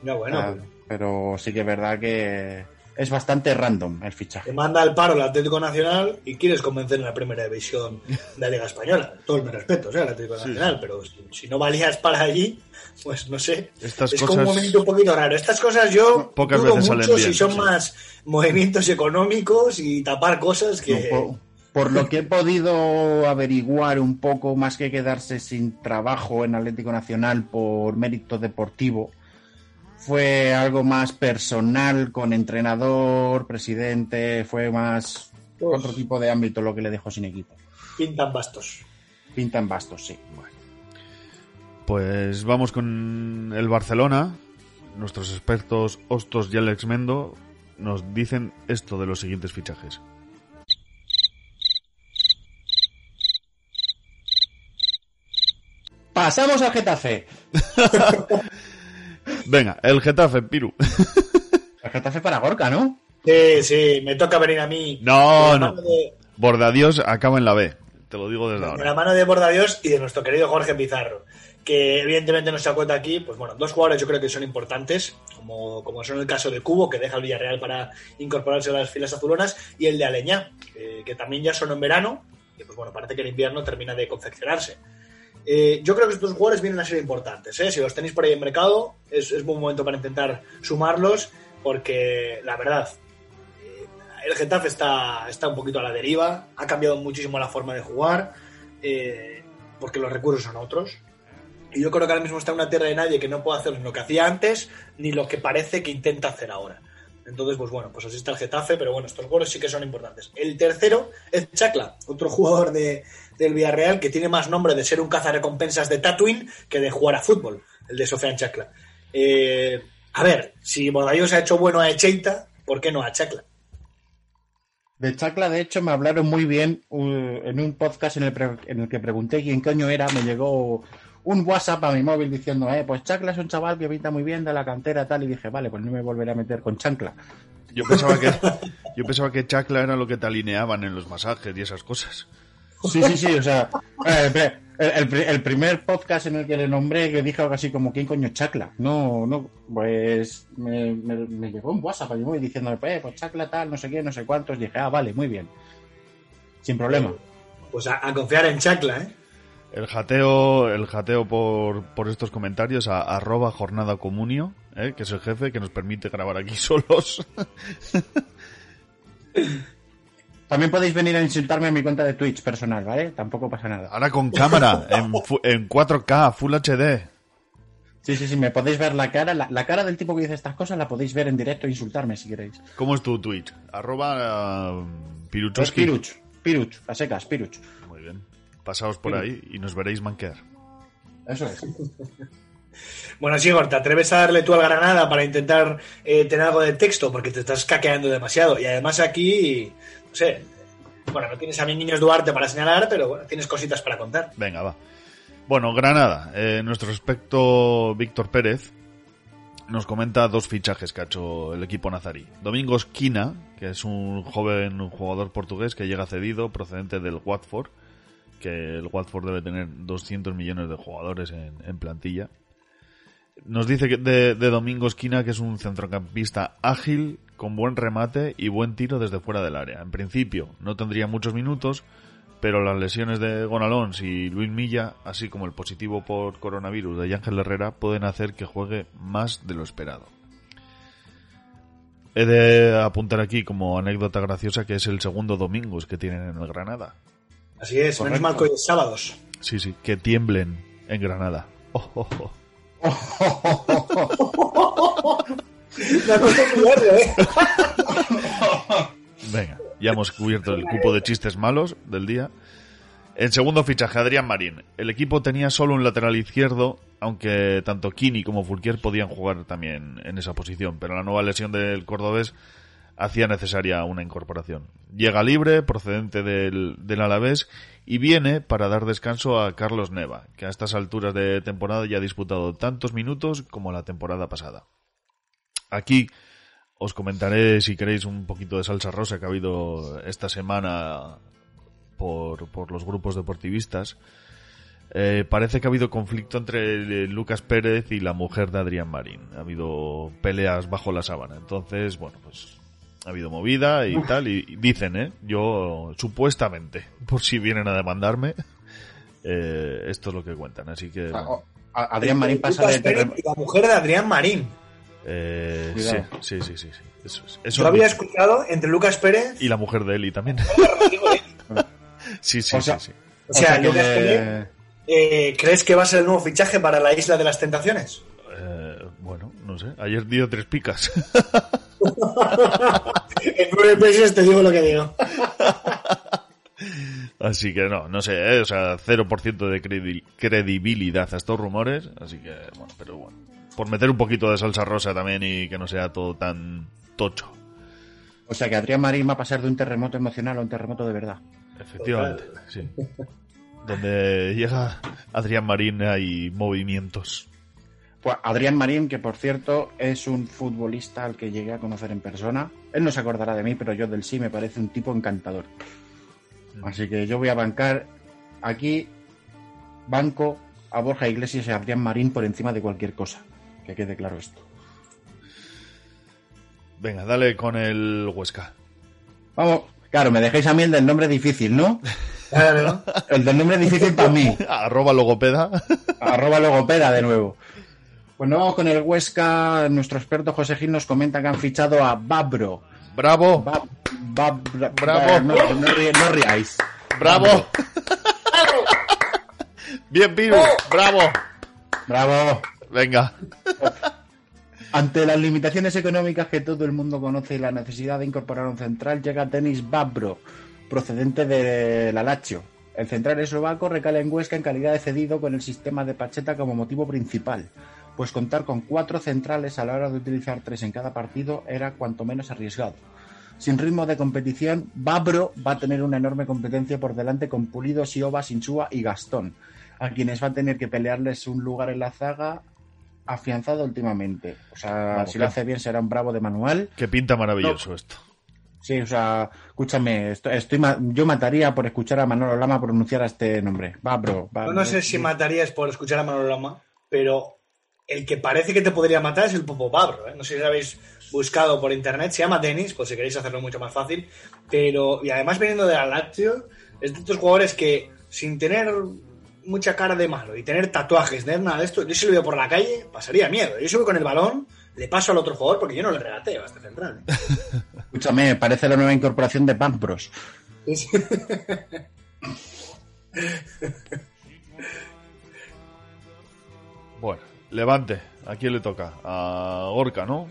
Speaker 1: No, bueno,
Speaker 3: Ah, pero sí que es verdad que es bastante random el fichaje.
Speaker 1: te manda al paro el Atlético Nacional y quieres convencer en la primera división de la Liga Española. Todo mi respeto, ¿eh? al Atlético
Speaker 2: Sí,
Speaker 1: Nacional, pero si, si no valías para allí, pues no sé.
Speaker 2: Estas
Speaker 1: es como un movimiento un poquito raro. Estas cosas yo
Speaker 2: Pocas
Speaker 1: dudo
Speaker 2: veces
Speaker 1: mucho
Speaker 2: salen
Speaker 1: si
Speaker 2: bien,
Speaker 1: son
Speaker 2: sí.
Speaker 1: más movimientos económicos y tapar cosas que...
Speaker 3: No, por, lo que he podido averiguar un poco, más que quedarse sin trabajo en Atlético Nacional por mérito deportivo, fue algo más personal con entrenador, presidente, fue más
Speaker 1: Uf.
Speaker 3: otro tipo de ámbito lo que le dejó sin equipo.
Speaker 1: pintan bastos.
Speaker 3: Pinta en bastos, sí.
Speaker 2: Pues vamos con el Barcelona. Nuestros expertos Hostos y Alex Mendo nos dicen esto de los siguientes fichajes.
Speaker 3: Pasamos al Getafe.
Speaker 2: Venga, el Getafe, Piru.
Speaker 3: El Getafe para Gorka, ¿no?
Speaker 1: Sí, sí, me toca venir a mí.
Speaker 2: No,
Speaker 1: de la
Speaker 2: no.
Speaker 1: de-
Speaker 2: Bordadios acaba en la B. Te lo digo desde
Speaker 1: de la
Speaker 2: ahora.
Speaker 1: mano de Bordadios y de nuestro querido Jorge Pizarro, que evidentemente no se cuenta aquí, pues bueno, dos jugadores yo creo que son importantes, como, como son el caso de Cubo, que deja el Villarreal para incorporarse a las filas azulonas, y el de Aleñá, que, que también ya son en verano, y pues bueno, parece que el invierno termina de confeccionarse. Eh, yo creo que estos jugadores vienen a ser importantes, ¿eh? si los tenéis por ahí en mercado, es, es buen momento para intentar sumarlos, porque la verdad, eh, el Getafe está, está un poquito a la deriva, ha cambiado muchísimo la forma de jugar, eh, porque los recursos son otros. Y yo creo que ahora mismo está en una tierra de nadie que no puede hacer lo que hacía antes, ni lo que parece que intenta hacer ahora. Entonces, pues bueno, pues así está el Getafe, pero bueno, estos goles sí que son importantes. El tercero es Chacla, otro jugador de, del Villarreal que tiene más nombre de ser un cazarrecompensas de Tatooine que de jugar a fútbol, el de Sofian Chacla. Eh, a ver, si Bordallos ha hecho bueno a Echeita, ¿por qué no a Chacla?
Speaker 3: De Chacla, de hecho, me hablaron muy bien uh, en un podcast en el, pre- en el que pregunté quién coño era. Me llegó un WhatsApp a mi móvil diciendo, eh, pues Chacla es un chaval que pinta muy bien de la cantera tal. Y dije, vale, pues no me volveré a meter con Chancla.
Speaker 2: Yo pensaba que yo pensaba que Chacla era lo que te alineaban en los masajes y esas cosas.
Speaker 3: Sí, sí, sí, o sea, eh, el, el pri- el primer podcast en el que le nombré que dijo algo así como, ¿quién coño es Chacla? No, no, pues me, me- me llegó un WhatsApp a mi móvil diciendo, eh, pues Chacla tal, no sé qué, no sé cuántos. dije, ah, vale, muy bien. Sin problema.
Speaker 1: Pues a, a confiar en Chacla, ¿eh?
Speaker 2: El jateo, el jateo por, por estos comentarios a arroba jornada comunio, ¿eh? que es el jefe que nos permite grabar aquí solos.
Speaker 3: También podéis venir a insultarme en mi cuenta de Twitch personal, ¿vale? Tampoco pasa nada.
Speaker 2: Ahora con cámara, en, en 4K, Full HD.
Speaker 3: Sí, sí, sí, me podéis ver la cara. La, la cara del tipo que dice estas cosas la podéis ver en directo e insultarme si queréis.
Speaker 2: ¿Cómo es tu Twitch? Arroba uh,
Speaker 3: Es
Speaker 2: Piruchowski.
Speaker 3: Piruch, Piruch, a secas, Piruch.
Speaker 2: Muy bien. Pasaos por ahí y nos veréis manquear.
Speaker 3: Eso es.
Speaker 1: Bueno, Sigor, ¿te atreves a darle tú al Granada para intentar eh, tener algo de texto? Porque te estás caqueando demasiado. Y además aquí, no sé, bueno, no tienes a mis niños Duarte para señalar, pero bueno, tienes cositas para contar.
Speaker 2: Venga, va. Bueno, Granada. eh, nuestro experto Víctor Pérez nos comenta dos fichajes que ha hecho el equipo nazarí. Domingo Esquina, que es un joven jugador portugués que llega cedido procedente del Watford, que el Watford debe tener 200 millones de jugadores en, plantilla. Nos dice que de, de Domingo Esquina que es un centrocampista ágil, con buen remate y buen tiro desde fuera del área. En principio no tendría muchos minutos, pero las lesiones de Gonalons y Luis Milla, así como el positivo por coronavirus de Ángel Herrera, pueden hacer que juegue más de lo esperado. He de apuntar aquí como anécdota graciosa que es el segundo Domingos que tienen en el Granada.
Speaker 1: Así es, menos
Speaker 3: Correcto.
Speaker 1: mal que hoy es sábados.
Speaker 2: Sí, sí, que tiemblen en Granada. Oh, oh, oh.
Speaker 1: La cosa es ¿eh?
Speaker 2: Venga, ya hemos cubierto el cupo de chistes malos del día. El segundo fichaje, Adrián Marín. El equipo tenía solo un lateral izquierdo, aunque tanto Kini como Fulquier podían jugar también en esa posición, pero la nueva lesión del cordobés hacía necesaria una incorporación. Llega libre, procedente del, del Alavés, y viene para dar descanso a Carlos Neva, que a estas alturas de temporada ya ha disputado tantos minutos como la temporada pasada. Aquí os comentaré, si queréis, un poquito de salsa rosa que ha habido esta semana por, por los grupos deportivistas. Eh, parece que ha habido conflicto entre eh, Lucas Pérez y la mujer de Adrián Marín. Ha habido peleas bajo la sábana. Entonces, bueno, pues ha habido movida y tal. Y, y dicen, ¿eh? Yo, supuestamente, por si vienen a demandarme, eh, esto es lo que cuentan. Así que...
Speaker 3: A-
Speaker 2: bueno,
Speaker 3: a- Adrián Marín pasa de
Speaker 1: la mujer de Adrián Marín.
Speaker 2: Eh, sí, sí, sí, sí, sí. Eso es. Eso
Speaker 1: Yo había escuchado entre Lucas Pérez
Speaker 2: Y la mujer de Eli también. sí, sí,
Speaker 3: O sea,
Speaker 2: sí, sí.
Speaker 1: O sea,
Speaker 3: que
Speaker 1: Lucas
Speaker 3: de-
Speaker 1: Pérez, eh, ¿crees que va a ser el nuevo fichaje para la Isla de las Tentaciones?
Speaker 2: Eh, bueno, no sé. Ayer dio tres picas.
Speaker 1: en nueve meses te digo lo que digo.
Speaker 2: así que no, no sé. eh, O sea, 0% de credi- credibilidad a estos rumores. Así que, bueno, pero bueno. Por meter un poquito de salsa rosa también y que no sea todo tan tocho.
Speaker 3: O sea que Adrián Marín va a pasar de un terremoto emocional a un terremoto de verdad.
Speaker 2: Efectivamente, sí. Donde llega Adrián Marín hay movimientos.
Speaker 3: Pues Adrián Marín, que por cierto es un futbolista al que llegué a conocer en persona. Él no se acordará de mí, pero yo del sí me parece un tipo encantador. Así que yo voy a bancar aquí, banco a Borja Iglesias y a Adrián Marín por encima de cualquier cosa. Que quede claro esto.
Speaker 2: Venga, dale con el Huesca.
Speaker 3: Vamos, claro, me dejáis a mí el del nombre difícil, ¿no?
Speaker 1: Claro.
Speaker 3: El del nombre difícil para mí.
Speaker 2: Arroba logopeda.
Speaker 3: Arroba logopeda de nuevo. Bueno, vamos con el Huesca. Nuestro experto José Gil nos comenta que han fichado a Babro.
Speaker 2: Bravo.
Speaker 3: Bab- Bab- bra-
Speaker 2: Bravo.
Speaker 3: No, no ri- no riáis.
Speaker 2: Bravo. Bien, Piru. Bravo.
Speaker 3: Bravo.
Speaker 2: Venga.
Speaker 3: Ante las limitaciones económicas que todo el mundo conoce y la necesidad de incorporar un central, llega Denis Babro, procedente de la Lazio. El central eslovaco recala en Huesca en calidad de cedido con el sistema de Pacheta como motivo principal, pues contar con cuatro centrales a la hora de utilizar tres en cada partido era cuanto menos arriesgado. Sin ritmo de competición, Babro va a tener una enorme competencia por delante con Pulido, Sioba, Sinsúa y Gastón, a quienes va a tener que pelearles un lugar en la zaga afianzado últimamente. O sea,
Speaker 2: Vamos,
Speaker 3: si lo hace bien será un bravo de manual.
Speaker 2: Que pinta maravilloso esto.
Speaker 3: Sí, o sea, escúchame, estoy, estoy ma- yo mataría por escuchar a Manolo Lama pronunciar a este nombre. Babro,
Speaker 1: Yo
Speaker 3: Babro.
Speaker 1: no sé si matarías por escuchar a Manolo Lama, pero el que parece que te podría matar es el Popo Pablo. ¿eh? No sé si lo habéis buscado por internet. Se llama Denis, por si queréis hacerlo mucho más fácil. Pero, y además viniendo de la Lazio, es de estos jugadores que, sin tener mucha cara de malo y tener tatuajes, tener nada de esto, yo si lo veo por la calle, pasaría miedo. Yo subo con el balón, le paso al otro jugador porque yo no le regateo a este central.
Speaker 3: Escúchame, parece la nueva incorporación de
Speaker 1: sí.
Speaker 2: Bueno, Levante, ¿a quién le toca? A Gorka, ¿no?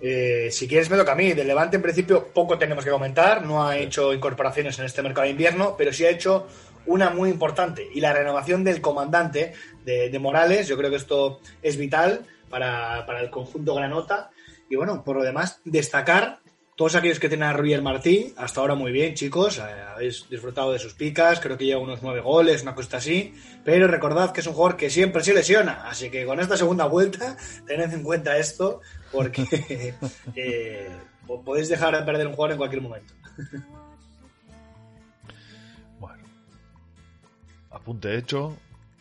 Speaker 1: Eh, si quieres me toca a mí. Del Levante en principio poco tenemos que comentar. No ha hecho incorporaciones en este mercado de invierno, pero sí ha hecho una muy importante. Y la renovación del comandante de, de Morales. Yo creo que esto es vital para, para el conjunto Granota. Y bueno, por lo demás, destacar todos aquellos que tienen a Ruyer Martí, hasta ahora muy bien, chicos. eh, habéis disfrutado de sus picas, creo que lleva unos nueve goles, una cosa así. Pero recordad que es un jugador que siempre se lesiona. Así que con esta segunda vuelta, tened en cuenta esto, porque eh, po- podéis dejar de perder un jugador en cualquier momento.
Speaker 2: Apunte hecho.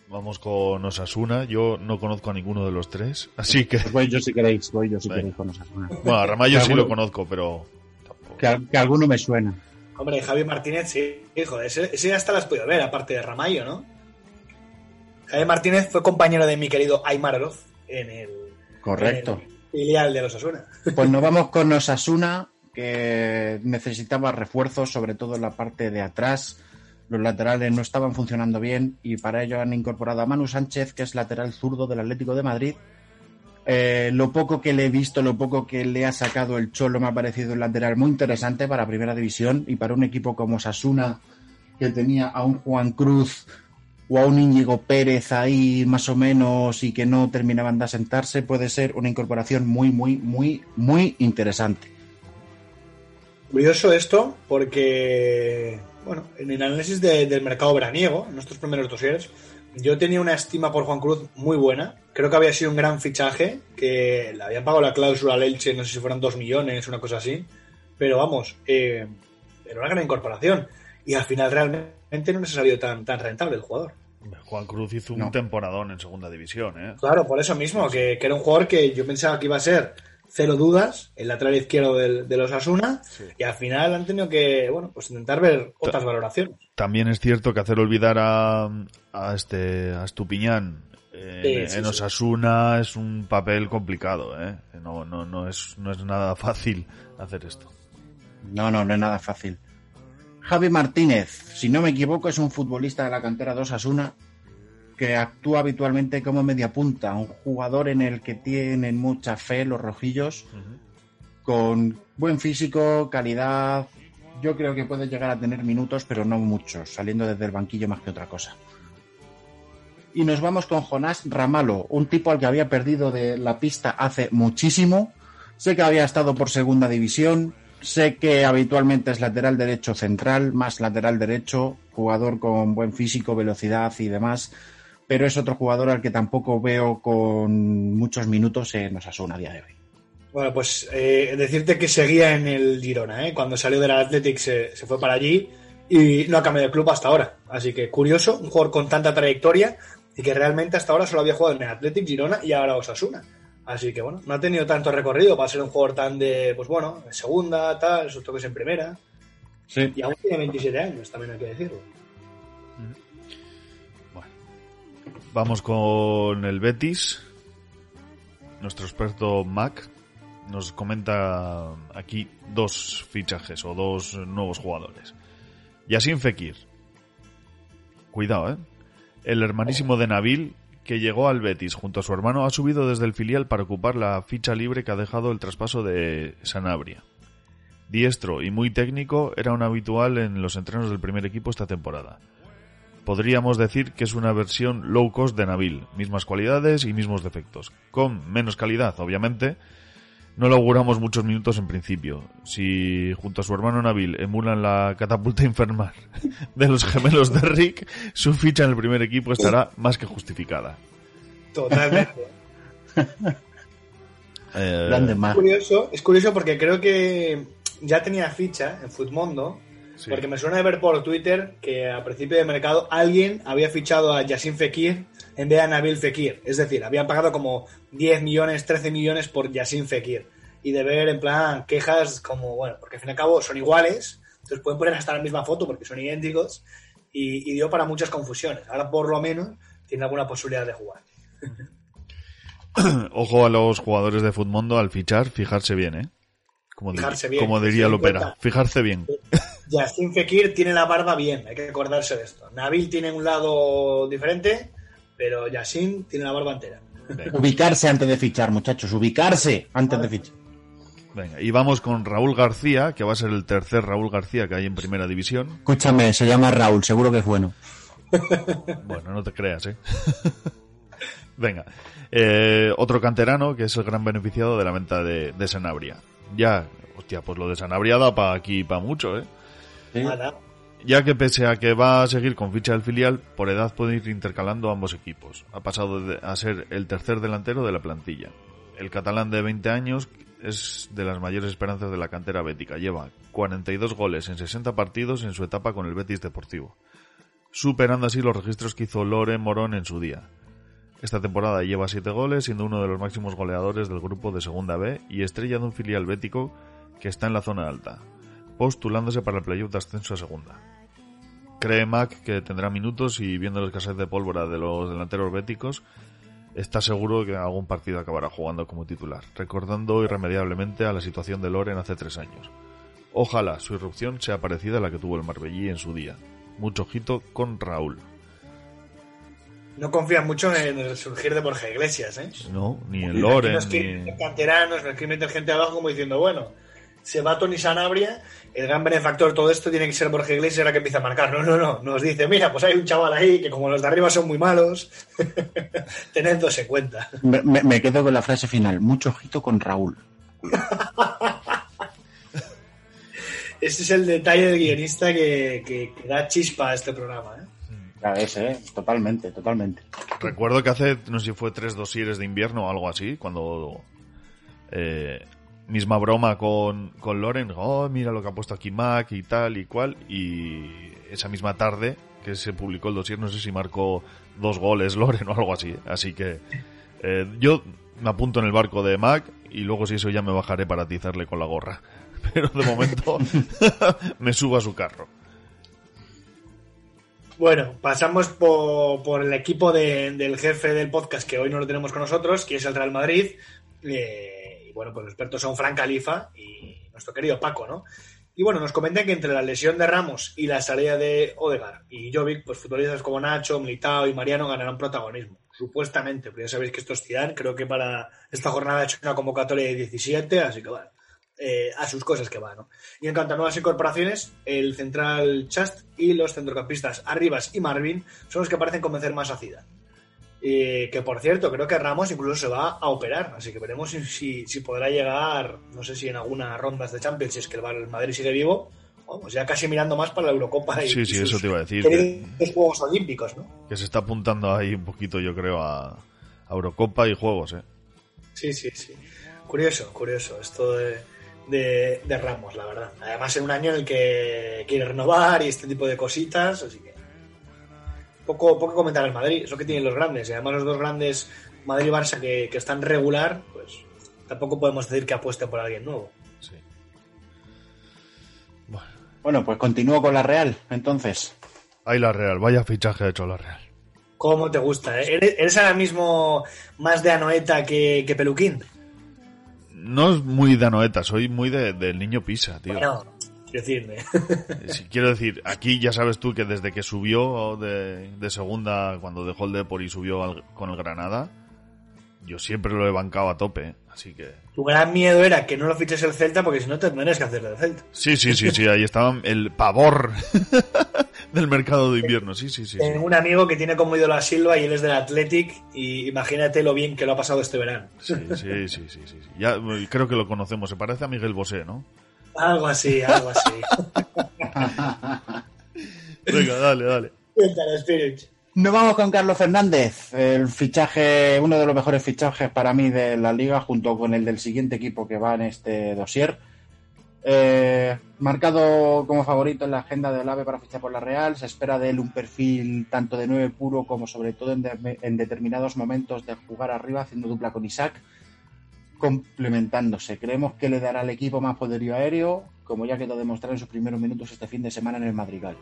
Speaker 2: Vamos con Osasuna. Yo no conozco a ninguno de los tres, así que...
Speaker 3: Pues voy yo si queréis, voy yo si queréis con Osasuna.
Speaker 2: Bueno, a Ramallo
Speaker 3: Que
Speaker 2: sí lo conozco, pero...
Speaker 3: Que, al- que alguno me suena.
Speaker 1: Hombre, Javi Martínez, sí, hijo, ese, ese hasta las podido ver, aparte de Ramallo, ¿no? Javi Martínez fue compañero de mi querido Aymarov en el,
Speaker 3: Correcto.
Speaker 1: en el filial de los Asuna.
Speaker 3: Pues nos vamos con Osasuna, que necesitaba refuerzos, sobre todo en la parte de atrás. Los laterales no estaban funcionando bien y para ello han incorporado a Manu Sánchez, que es lateral zurdo del Atlético de Madrid. Eh, lo poco que le he visto, lo poco que le ha sacado el Cholo me ha parecido un lateral muy interesante para Primera División y para un equipo como Osasuna, que tenía a un Juan Cruz o a un Íñigo Pérez ahí más o menos y que no terminaban de asentarse, puede ser una incorporación muy, muy, muy, muy interesante.
Speaker 1: Curioso esto, porque, bueno, en el análisis de- del mercado veraniego, en nuestros primeros dosieres, yo tenía una estima por Juan Cruz muy buena. Creo que había sido un gran fichaje, que le habían pagado la cláusula al Elche, no sé si fueran dos millones, una cosa así. Pero vamos, eh, era una gran incorporación. Y al final realmente no nos ha salido tan, tan rentable el jugador.
Speaker 2: Juan Cruz hizo un
Speaker 3: No.
Speaker 2: temporadón en segunda división, ¿eh?
Speaker 1: Claro, por eso mismo, que, que era un jugador que yo pensaba que iba a ser cero dudas, el lateral izquierdo del, de los Asuna, y al final han tenido que, bueno, pues intentar ver otras valoraciones.
Speaker 2: También es cierto que hacer olvidar a, a este a Estupiñán en,
Speaker 1: Sí, sí,
Speaker 2: en
Speaker 1: sí.
Speaker 2: Osasuna es un papel complicado, ¿eh? No, no, no, es, no es nada fácil hacer esto.
Speaker 3: No, no, no es nada fácil. Javi Martínez, si no me equivoco, es un futbolista de la cantera de Osasuna que actúa habitualmente como media punta, un jugador en el que tienen mucha fe los rojillos, con buen físico, calidad. Yo creo que puede llegar a tener minutos, pero no muchos, saliendo desde el banquillo más que otra cosa. Y nos vamos con Jonás Ramalo, un tipo al que había perdido de la pista hace muchísimo. Sé que había estado por segunda división, sé que habitualmente es lateral derecho central, más lateral derecho, jugador con buen físico, velocidad y demás, pero es otro jugador al que tampoco veo con muchos minutos en Osasuna a día de hoy.
Speaker 1: Bueno, pues eh, decirte que seguía en el Girona, ¿eh? Cuando salió del Athletic se, se fue para allí y no ha cambiado de club hasta ahora. Así que curioso, un jugador con tanta trayectoria y que realmente hasta ahora solo había jugado en el Athletic Girona y ahora Osasuna. Así que bueno, no ha tenido tanto recorrido para ser un jugador tan de, pues bueno, en segunda, tal, sus toques en primera.
Speaker 3: Sí.
Speaker 1: Y aún tiene 27 años, también hay que decirlo.
Speaker 2: Vamos con el Betis. Nuestro experto Mac nos comenta aquí dos fichajes o dos nuevos jugadores. Yassin Fekir. Cuidado, ¿eh? El hermanísimo de Nabil, que llegó al Betis junto a su hermano, ha subido desde el filial para ocupar la ficha libre que ha dejado el traspaso de Sanabria. Diestro y muy técnico, era un habitual en los entrenos del primer equipo esta temporada podríamos decir que es una versión low cost de Nabil, mismas cualidades y mismos defectos, con menos calidad, obviamente. No le auguramos muchos minutos en principio. Si junto a su hermano Nabil emulan la catapulta infernal de los gemelos de Rick, su ficha en el primer equipo estará más que justificada.
Speaker 1: Totalmente.
Speaker 2: Eh,
Speaker 3: Grande
Speaker 1: Es curioso, es curioso porque creo que ya tenía ficha en Futmundo,
Speaker 2: Sí.
Speaker 1: porque me suena de ver por Twitter que a principio de mercado alguien había fichado a Yassin Fekir en vez de a Nabil Fekir. Es decir, habían pagado como 10 millones, 13 millones por Yassin Fekir. Y de ver en plan quejas como, bueno, porque al fin y al cabo son iguales, entonces pueden poner hasta la misma foto porque son idénticos y, y dio para muchas confusiones. Ahora por lo menos tiene alguna posibilidad de jugar.
Speaker 2: Ojo a los jugadores de Futmundo al fichar, fijarse bien, ¿eh? Como,
Speaker 1: Fijarse bien,
Speaker 2: como diría Lopera,
Speaker 1: cuenta.
Speaker 2: fijarse bien.
Speaker 1: Yassin Fekir tiene la barba bien, hay que acordarse de esto. Nabil tiene un lado diferente, pero Yassin tiene la barba entera.
Speaker 3: Ubicarse antes de fichar, muchachos. Ubicarse antes de fichar.
Speaker 2: Venga, y vamos con Raúl García, que va a ser el tercer Raúl García que hay en primera división.
Speaker 3: Escúchame, se llama Raúl, seguro que es bueno.
Speaker 2: Bueno, no te creas, ¿eh? Venga, eh, otro canterano que es el gran beneficiado de la venta de, de Sanabria. Ya, hostia, pues lo de Sanabria da para aquí para mucho, ¿eh? Ya que pese a que va a seguir con ficha del filial, por edad puede ir intercalando ambos equipos. Ha pasado de- a ser el tercer delantero de la plantilla. El catalán de 20 años es de las mayores esperanzas de la cantera bética. Lleva 42 goles en 60 partidos en su etapa con el Betis Deportivo, superando así los registros que hizo Lore Morón en su día. Esta temporada lleva 7 goles, siendo uno de los máximos goleadores del grupo de Segunda B y estrella de un filial bético que está en la zona alta, postulándose para el playoff de ascenso a Segunda. Cree Mac que tendrá minutos y viendo la escasez de pólvora de los delanteros béticos, está seguro que en algún partido acabará jugando como titular, recordando irremediablemente a la situación de Loren hace tres años. Ojalá su irrupción sea parecida a la que tuvo el Marbellí en su día. Mucho ojito con Raúl.
Speaker 1: No confías mucho en el surgir de Borja Iglesias, ¿eh?
Speaker 2: No, ni en Loren,
Speaker 1: nos
Speaker 2: ni...
Speaker 1: canteranos, nos quieren meter gente abajo como diciendo, bueno, se va Tony Sanabria, el gran benefactor de todo esto tiene que ser Borja Iglesias ahora que empieza a marcar. No, no, no, nos dice, mira, pues hay un chaval ahí que como los de arriba son muy malos, tenedlos en cuenta.
Speaker 3: Me, me- me quedo con la frase final. Mucho ojito con Raúl.
Speaker 1: Ese es el detalle del guionista que, que- que da chispa a este programa, ¿eh?
Speaker 3: Ya ves, ¿eh? Totalmente, totalmente.
Speaker 2: Recuerdo que hace, no sé si fue tres dosieres de invierno o algo así, cuando eh, misma broma con, con Loren, oh, mira lo que ha puesto aquí Mac y tal y cual, y esa misma tarde que se publicó el dosier, no sé si marcó dos goles Loren o algo así, así que eh, yo me apunto en el barco de Mac y luego si eso ya me bajaré para atizarle con la gorra, pero de momento me subo a su carro.
Speaker 1: Bueno, pasamos por, por el equipo de- del jefe del podcast que hoy no lo tenemos con nosotros, que es el Real Madrid. Eh, bueno, pues los expertos son Fran Califa y nuestro querido Paco, ¿no? Y bueno, nos comentan que entre la lesión de Ramos y la salida de Odegaard y Jovic, pues futbolistas como Nacho, Militao y Mariano ganarán protagonismo. Supuestamente, pero ya sabéis que esto es Zidane. Creo que para esta jornada ha hecho una convocatoria de 17, así que bueno, eh, a sus cosas que va, ¿no? Y en cuanto a nuevas incorporaciones, el central Chast y los centrocampistas Arribas y Marvin son los que parecen convencer más a Zidane. Eh, que por cierto, creo que Ramos incluso se va a operar, así que veremos si, si, si podrá llegar, no sé si en algunas rondas de Champions, si es que el Madrid sigue vivo, vamos, ya casi mirando más para la Eurocopa y,
Speaker 2: Sí, sí, eso te iba a decir. Que,
Speaker 1: Juegos Olímpicos, ¿no?
Speaker 2: que se está apuntando ahí un poquito, yo creo, a, a Eurocopa y juegos, ¿eh?
Speaker 1: Sí, sí, sí. Curioso, curioso esto de, de, de Ramos, la verdad. Además, en un año en el que quiere renovar y este tipo de cositas, así que. Poco, poco comentar al Madrid, es lo que tienen los grandes. Y además, los dos grandes, Madrid y Barça, que, que están regular, pues tampoco podemos decir que apueste por alguien nuevo.
Speaker 2: Sí.
Speaker 3: Bueno, pues continúo con la Real, entonces.
Speaker 2: Ahí la Real, vaya fichaje ha hecho la Real.
Speaker 1: ¿Cómo te gusta? eh? ¿Eres, eres ahora mismo más de Anoeta que, que Peluquín?
Speaker 2: No es muy de Anoeta, soy muy de- del niño Pisa, tío.
Speaker 1: Bueno, decirme.
Speaker 2: Si quiero decir, aquí ya sabes tú que desde que subió de, de segunda, cuando dejó el Depor y subió al- con el Granada, yo siempre lo he bancado a tope, así que...
Speaker 1: Tu gran miedo era que no lo fiches el Celta porque si no te tendrías que hacer del Celta.
Speaker 2: Sí, sí, sí, sí, ahí estaba el pavor del mercado de invierno, sí, sí, sí. sí.
Speaker 1: Tengo un amigo que tiene como ídolo a Silva y él es del Athletic y imagínate lo bien que lo ha pasado este verano.
Speaker 2: Sí, sí, sí, sí, sí, sí. Ya eh, creo que lo conocemos, se parece a Miguel Bosé, ¿no?
Speaker 1: Algo así, algo así.
Speaker 2: Venga, dale, dale.
Speaker 1: Cuéntale, Spirit.
Speaker 3: Nos vamos con Carlos Fernández, el fichaje, uno de los mejores fichajes para mí de la liga, junto con el del siguiente equipo que va en este dossier. Eh, marcado como favorito en la agenda del AVE para fichar por la Real, se espera de él un perfil tanto de 9 puro como sobre todo en, de- en determinados momentos de jugar arriba haciendo dupla con Isaac, complementándose. Creemos que le dará al equipo más poderío aéreo, como ya quedó demostrado en sus primeros minutos este fin de semana en el Madrigal.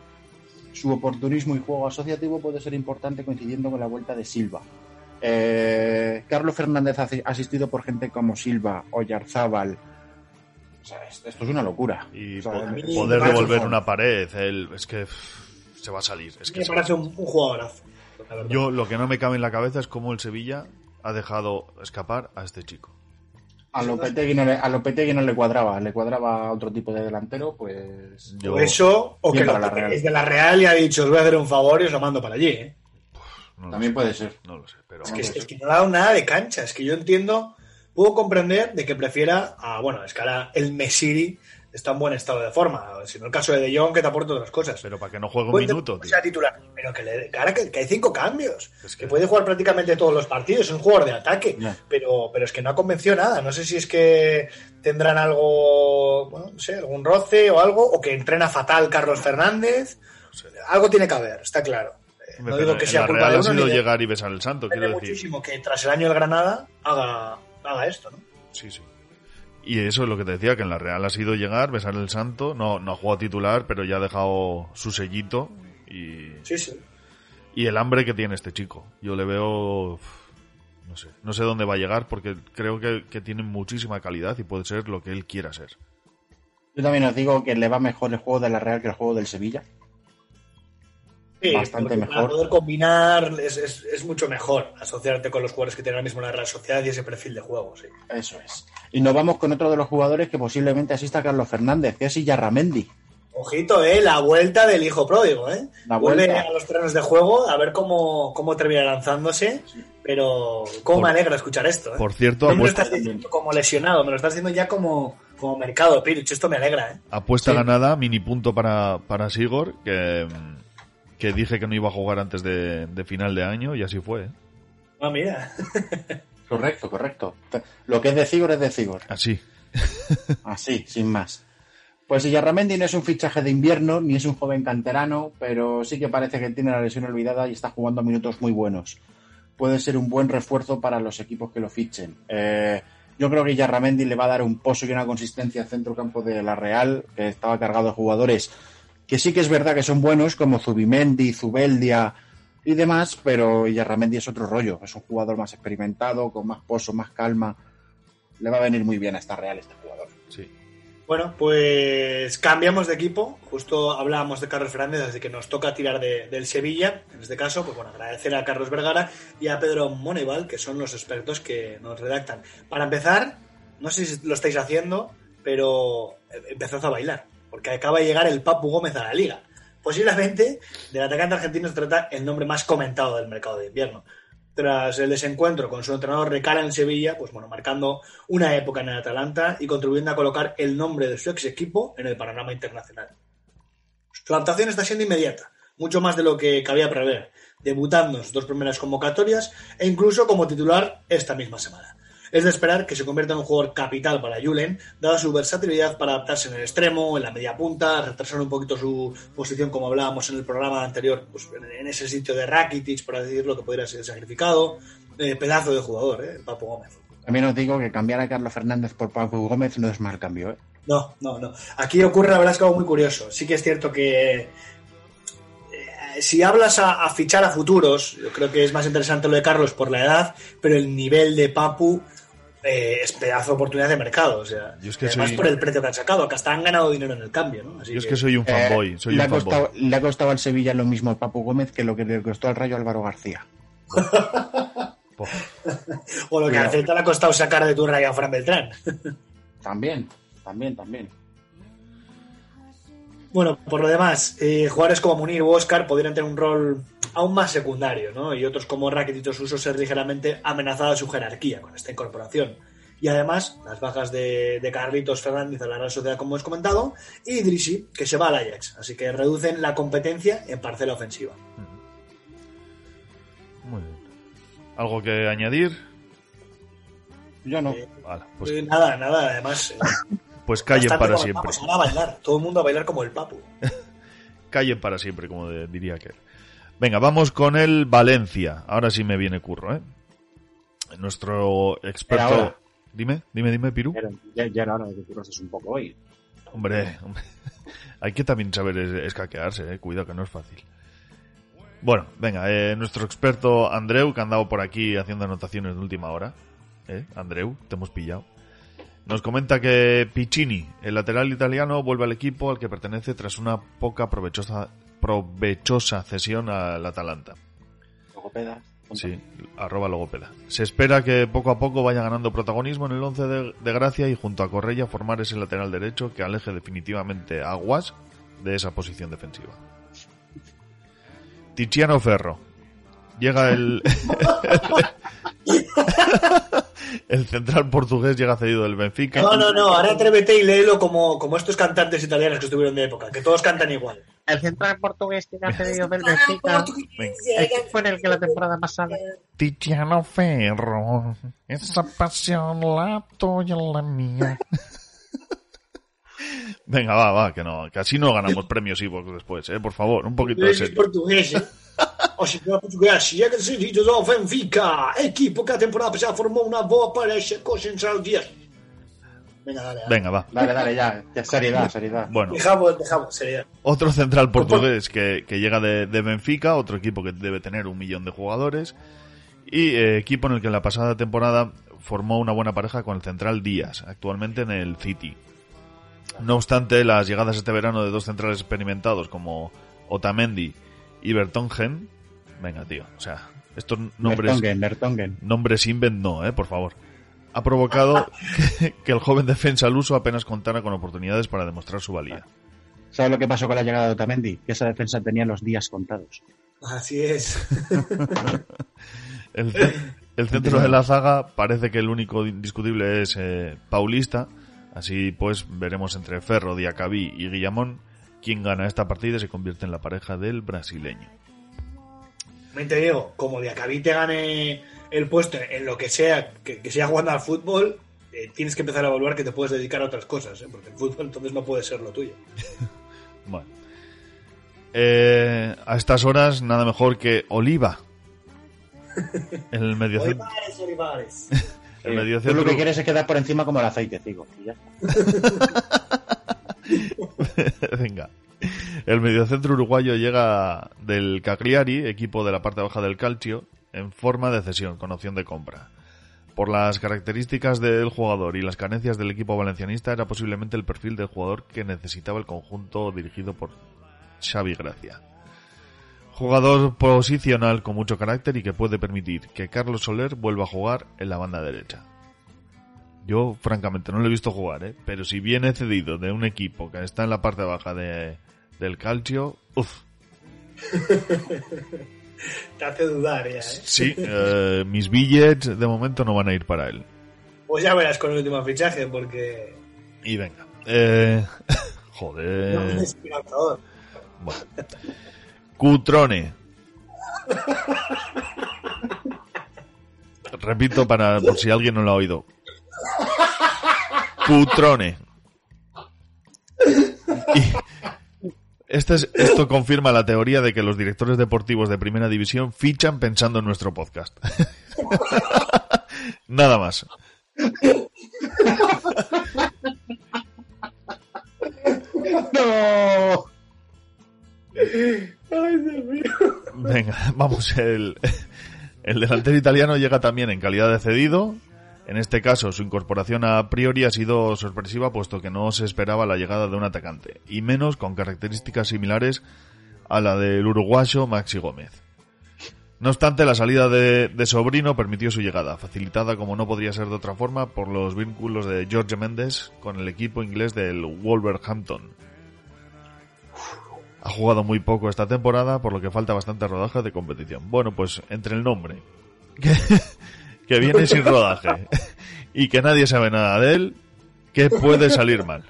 Speaker 3: Su oportunismo y juego asociativo puede ser importante coincidiendo con la vuelta de Silva. Eh, Carlos Fernández asistido por gente como Silva, Oyarzábal, O sea, esto es una locura.
Speaker 2: Y
Speaker 3: O sea,
Speaker 2: poder devolver
Speaker 1: un-
Speaker 2: una pared, él, es que pff, se va a salir. Es que
Speaker 1: Me parece un, un jugadorazo.
Speaker 2: Yo lo que no me cabe en la cabeza es cómo el Sevilla ha dejado escapar a este chico.
Speaker 3: A Lopetegui no le, a Lopetegui no le cuadraba, le cuadraba a otro tipo de delantero, pues...
Speaker 2: Yo-
Speaker 1: O eso, o que es de la Real y ha dicho, os voy a hacer un favor y os lo mando para allí. ¿eh?
Speaker 2: no
Speaker 3: También
Speaker 2: sé,
Speaker 3: puede ser.
Speaker 2: No lo sé, pero
Speaker 1: Es que, es que no ha dado nada de cancha. Es que yo entiendo, puedo comprender de que prefiera a, bueno, es que ahora el Mesiri está en buen estado de forma. Si no el caso de De Jong, que te aporta otras cosas.
Speaker 2: Pero para que no juegue un minuto,
Speaker 1: que
Speaker 2: tío.
Speaker 1: sea titular, pero que, le, ahora que, que hay cinco cambios,
Speaker 2: Es
Speaker 1: que...
Speaker 2: que-
Speaker 1: puede jugar prácticamente todos los partidos, es un jugador de ataque, pero, pero es que no ha convencido nada. No sé si es que tendrán algo, bueno, no sé, algún roce o algo, o que entrena fatal Carlos Fernández. Algo tiene que haber, está claro. Eh,
Speaker 2: Hombre,
Speaker 1: no digo que sea culpa de
Speaker 2: ha
Speaker 1: uno
Speaker 2: sido llegar y besar el santo, quiero decir.
Speaker 1: muchísimo que tras el año del Granada haga, haga esto, ¿no?
Speaker 2: Sí, sí. Y eso es lo que te decía, que en la Real ha sido llegar, besar el santo, no, no ha jugado titular, pero ya ha dejado su sellito y,
Speaker 1: Sí, sí.
Speaker 2: y el hambre que tiene este chico. Yo le veo, no sé, no sé dónde va a llegar porque creo que, que tiene muchísima calidad y puede ser lo que él quiera ser.
Speaker 3: Yo también os digo que le va mejor el juego de la Real que el juego del Sevilla.
Speaker 1: Sí,
Speaker 3: Bastante
Speaker 1: porque Para
Speaker 3: mejor.
Speaker 1: poder combinar es, es, es mucho mejor asociarte con los jugadores que tienen ahora mismo la Real Sociedad y ese perfil de juego, sí.
Speaker 3: Eso es. Y nos vamos con otro de los jugadores que posiblemente asista a Carlos Fernández, que es Yarramendi.
Speaker 1: Ojito, eh, la vuelta del hijo pródigo, eh.
Speaker 3: La
Speaker 1: Vuelve
Speaker 3: vuelta.
Speaker 1: a los terrenos de juego a ver cómo, cómo termina lanzándose, pero cómo
Speaker 2: Por-
Speaker 1: me alegra escuchar esto, eh.
Speaker 2: Por cierto,
Speaker 1: no me lo estás diciendo como lesionado, me lo estás diciendo ya como, como mercado, Pirich, esto me alegra, eh.
Speaker 2: apuesta
Speaker 3: Sí.
Speaker 2: ganada, mini punto para, para Sigor, que, que dije que no iba a jugar antes de, de final de año y así fue. ¿eh?
Speaker 1: Ah, mira.
Speaker 3: Correcto, correcto. Lo que es de Cigor es de Cigor.
Speaker 2: Así.
Speaker 3: Así, sin más. Pues Yarramendi no es un fichaje de invierno, ni es un joven canterano, pero sí que parece que tiene la lesión olvidada y está jugando minutos muy buenos. Puede ser un buen refuerzo para los equipos que lo fichen. Eh, yo creo que Yarramendi le va a dar un pozo y una consistencia al centro campo de la Real, que estaba cargado de jugadores que sí que es verdad que son buenos, como Zubimendi, Zubeldia y demás, pero Yarramendi es otro rollo. Es un jugador más experimentado, con más pozo, más calma. Le va a venir muy bien a esta Real este jugador.
Speaker 2: Sí.
Speaker 1: Bueno, pues cambiamos de equipo. Justo hablábamos de Carlos Fernández, así que nos toca tirar de- del Sevilla. En este caso, pues bueno, agradecer a Carlos Vergara y a Pedro Moneval, que son los expertos que nos redactan. Para empezar, no sé si lo estáis haciendo, pero empezad a bailar, porque acaba de llegar el Papu Gómez a la liga. Posiblemente del atacante argentino se trata el nombre más comentado del mercado de invierno. Tras el desencuentro con su entrenador Recala en Sevilla, pues bueno, marcando una época en el Atalanta y contribuyendo a colocar el nombre de su ex equipo en el panorama internacional. Su adaptación está siendo inmediata, mucho más de lo que cabía prever, debutando en sus dos primeras convocatorias e incluso como titular esta misma semana. Es de esperar que se convierta en un jugador capital para Julen, dada su versatilidad para adaptarse en el extremo, en la media punta, retrasar un poquito su posición, como hablábamos en el programa anterior, pues en- ese sitio de Rakitic, para decirlo, que podría ser sacrificado. Eh, pedazo de jugador, ¿eh? Papo Gómez.
Speaker 3: También os digo que cambiar a Carlos Fernández por Papu Gómez no es mal cambio, ¿eh?
Speaker 1: No, no, no. Aquí ocurre, la verdad es que algo muy curioso. Sí que es cierto que eh, si hablas a, a fichar a futuros, yo creo que es más interesante lo de Carlos por la edad, pero el nivel de Papu eh, es pedazo de oportunidad de mercado. O sea,
Speaker 2: Yo es que
Speaker 1: y además
Speaker 2: soy-
Speaker 1: por el precio que han sacado, que hasta han ganado dinero en el cambio, ¿no? Así
Speaker 2: Yo es que soy un fanboy,
Speaker 3: Eh,
Speaker 2: soy
Speaker 3: le,
Speaker 2: un
Speaker 3: ha costado,
Speaker 2: fanboy.
Speaker 3: le ha costado al Sevilla lo mismo al Papu Gómez que lo que le costó al Rayo Álvaro García.
Speaker 1: O lo que
Speaker 3: Cuidado.
Speaker 1: a Celta le ha costado sacar de tu rayo a Fran Beltrán.
Speaker 3: También, también, también.
Speaker 1: Bueno, por lo demás, eh, jugadores como Munir u Oscar podrían tener un rol aún más secundario, ¿no? Y otros como o Suso ser ligeramente amenazada su jerarquía con esta incorporación. Y además, las bajas de, de Carlitos Fernández a la Real Sociedad, como hemos comentado, y Idrisi, que se va al Ajax. Así que reducen la competencia en parcela ofensiva.
Speaker 2: Muy bien. ¿Algo que añadir?
Speaker 3: Yo no.
Speaker 2: Vale, pues,
Speaker 1: Eh, nada, nada, además. eh,
Speaker 2: pues callen para siempre.
Speaker 1: Ahora a bailar, todo el mundo a bailar como el Papu.
Speaker 2: Callen para siempre, como de- diría aquel. Venga, vamos con el Valencia. Ahora sí me viene curro, ¿eh? Nuestro experto... Dime, dime, dime, Piru.
Speaker 3: Ya, ya era hora de que currases un poco hoy.
Speaker 2: Hombre, hombre. hay que también saber es- escaquearse, eh. Cuidado que no es fácil. Bueno, venga, eh, nuestro experto Andreu, que ha andado por aquí haciendo anotaciones de última hora. ¿Eh? Andreu, te hemos pillado. Nos comenta que Piccini, el lateral italiano, vuelve al equipo al que pertenece tras una poca provechosa, provechosa cesión al Atalanta.
Speaker 3: Logopeda.
Speaker 2: Sí, arroba logopeda. Se espera que poco a poco vaya ganando protagonismo en el once de, de Gracia y junto a Correia formar ese lateral derecho que aleje definitivamente a Aguas de esa posición defensiva. Tiziano Ferro. Llega el... el central portugués llega cedido del Benfica.
Speaker 1: No, no, no, ahora atrévete y léelo como, como estos cantantes italianos que estuvieron de época, que todos cantan igual.
Speaker 10: El central portugués ha cedido del Benfica. Fue en el que la temporada pasada.
Speaker 2: Tiziano Ferro, esa pasión la tuya la mía. Venga, va, va, que no, que así no ganamos premios Evox después, eh, por favor, un poquito de serio.
Speaker 1: portugués, O sistema portugués chega cedido do Benfica, equipo que a temporada pasada formou unha boa parexa co Central Díaz. Venga, dale, dale.
Speaker 2: Venga, va.
Speaker 3: Dale, dale, ya. ya seriedad, seriedad.
Speaker 2: Bueno,
Speaker 1: Dejamos, dejamos, seriedad.
Speaker 2: otro central portugués que, que llega de, de Benfica, otro equipo que debe tener un millón de jugadores, y eh, equipo en el que en la pasada temporada formó una buena pareja con el central Díaz, actualmente en el City. No obstante, las llegadas este verano de dos centrales experimentados como Otamendi y Bertongen, venga tío, o sea, estos nombres...
Speaker 3: Bertongen, Bertongen.
Speaker 2: Nombres invent no, eh, por favor. Ha provocado que, que el joven defensa al uso apenas contara con oportunidades para demostrar su valía.
Speaker 3: ¿Sabes lo que pasó con la llegada de Otamendi? Que esa defensa tenía los días contados.
Speaker 1: Así es.
Speaker 2: El centro de la zaga parece que el único indiscutible es eh, Paulista. Así pues, veremos entre Ferro, Diacabí y Guillamón quién gana esta partida y se convierte en la pareja del brasileño.
Speaker 1: Te digo, como de Acabí te gane el puesto en lo que sea, que, que sea jugando al fútbol, eh, tienes que empezar a evaluar que te puedes dedicar a otras cosas, ¿eh? porque el fútbol entonces no puede ser lo tuyo.
Speaker 2: Bueno. Eh, a estas horas, nada mejor que Oliva. El mediocentro.
Speaker 1: Olivares, Olivares.
Speaker 2: El
Speaker 3: Tú
Speaker 2: mediocentro-
Speaker 3: lo que quieres es quedar por encima como el aceite, digo. Y ya está.
Speaker 2: Venga. El mediocentro uruguayo llega del Cagliari, equipo de la parte baja del Calcio, en forma de cesión, con opción de compra. Por las características del jugador y las carencias del equipo valencianista, era posiblemente el perfil del jugador que necesitaba el conjunto dirigido por Xavi Gracia. Jugador posicional con mucho carácter y que puede permitir que Carlos Soler vuelva a jugar en la banda derecha. Yo, francamente, no lo he visto jugar, ¿eh? pero si viene cedido de un equipo que está en la parte baja de, del calcio, uff,
Speaker 1: Te hace dudar ya, ¿eh?
Speaker 2: sí, eh, mis billets de momento no van a ir para él.
Speaker 1: Pues ya verás con el último fichaje, porque...
Speaker 2: Y venga, eh,
Speaker 1: No,
Speaker 2: joder,
Speaker 1: es esperanzador.
Speaker 2: bueno. Cutrone. Repito para por si alguien no lo ha oído. Cutrone. Y este es- esto confirma la teoría de que los directores deportivos de primera división fichan pensando en nuestro podcast. Nada más.
Speaker 3: ¡No!
Speaker 2: Venga, vamos, el, el delantero italiano llega también en calidad de cedido. En este caso, su incorporación a priori ha sido sorpresiva puesto que no se esperaba la llegada de un atacante, y menos con características similares a la del uruguayo Maxi Gómez. No obstante, la salida de, Sobrino permitió su llegada, facilitada como no podría ser de otra forma por los vínculos de George Mendes con el equipo inglés del Wolverhampton. Ha jugado muy poco esta temporada, por lo que falta bastante rodaje de competición. Bueno, pues entre el nombre, que viene sin rodaje, y que nadie sabe nada de él, ¿qué puede salir mal?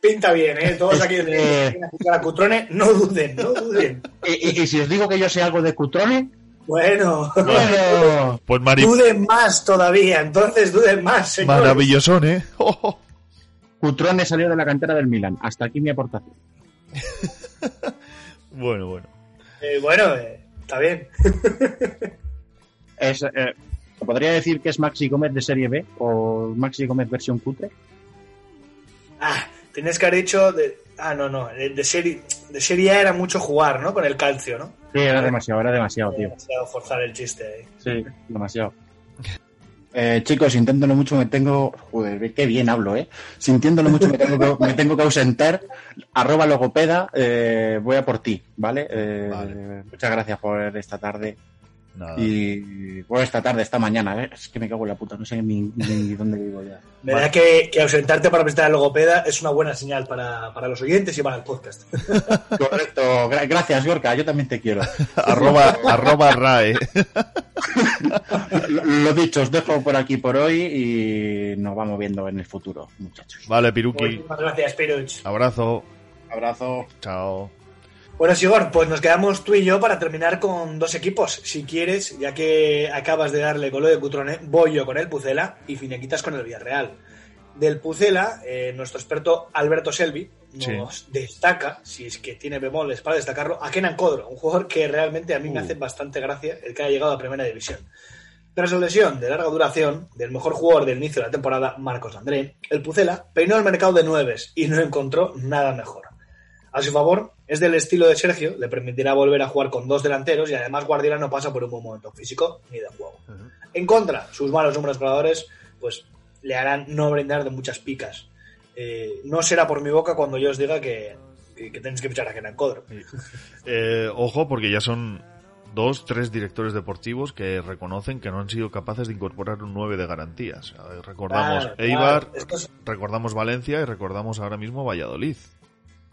Speaker 1: Pinta bien, ¿eh? Todos aquí
Speaker 3: que-
Speaker 1: que quieren fichar a Cutrone, no duden, no duden.
Speaker 3: Y, y- y si os digo que yo sé algo de Cutrone,
Speaker 1: Bueno,
Speaker 3: bueno,
Speaker 2: Pues mari-
Speaker 1: duden más todavía, entonces duden más, señores.
Speaker 2: maravillosón, ¿eh? Oh,
Speaker 3: Cutrone salió de la cantera del Milan. Hasta aquí mi aportación.
Speaker 2: Bueno, bueno.
Speaker 1: Eh, bueno, eh, está bien.
Speaker 3: Es, eh, ¿se ¿Podría decir que es Maxi Gómez de Serie B o Maxi Gómez versión cutre?
Speaker 1: Ah, tenías que haber dicho de... Ah, no, no, de, serie, de serie A era mucho jugar, ¿no? Con el calcio, ¿no?
Speaker 3: Sí, era demasiado, era demasiado, tío.
Speaker 1: Demasiado forzar el chiste ahí.
Speaker 3: Sí, demasiado. Eh, chicos, sintiéndolo mucho me tengo... Joder, qué bien hablo, ¿eh? Sintiéndolo mucho me tengo que, me tengo que ausentar. Arroba logopeda, eh, voy a por ti, ¿vale? Eh,
Speaker 2: Vale.
Speaker 3: Muchas gracias por esta tarde.
Speaker 2: Nada.
Speaker 3: Y por esta tarde, esta mañana, ¿eh? Es que me cago en la puta, no sé ni, ni dónde vivo ya.
Speaker 1: Me da que, que ausentarte para presentar al logopeda es una buena señal para, para los oyentes y para el podcast.
Speaker 3: Correcto, gra- gracias, Gorka, yo también te quiero.
Speaker 2: arroba, arroba RAE.
Speaker 3: Lo, lo dicho, os dejo por aquí por hoy y nos vamos viendo en el futuro, muchachos.
Speaker 2: Vale, Piruki.
Speaker 1: Muchísimas gracias, Piruch.
Speaker 2: Abrazo.
Speaker 3: Abrazo.
Speaker 2: Chao.
Speaker 1: Bueno, Sigor, pues nos quedamos tú y yo para terminar con dos equipos. Si quieres, ya que acabas de darle con lo de Cutrone, voy yo con el Pucela y Finequitas con el Villarreal. Del Pucela, eh, nuestro experto Alberto Selvi nos destaca, si es que tiene bemoles para destacarlo, a Kenan Codro, un jugador que realmente a mí me hace bastante gracia el que haya llegado a Primera División. Tras la lesión de larga duración del mejor jugador del inicio de la temporada, Marcos André, el Pucela peinó el mercado de nueves y no encontró nada mejor. A su favor, es del estilo de Sergio, le permitirá volver a jugar con dos delanteros y además Guardiola no pasa por un buen momento físico ni de juego. En contra, sus malos números goleadores, pues le harán no brindar de muchas picas. Eh, no será por mi boca cuando yo os diga que, que, que tenéis que fichar a Kenan Codro.
Speaker 2: Eh, ojo, porque ya son dos, tres directores deportivos que reconocen que no han sido capaces de incorporar un 9 de garantías. Recordamos
Speaker 1: Claro,
Speaker 2: Eibar,
Speaker 1: claro, esto es-
Speaker 2: recordamos Valencia y recordamos ahora mismo Valladolid.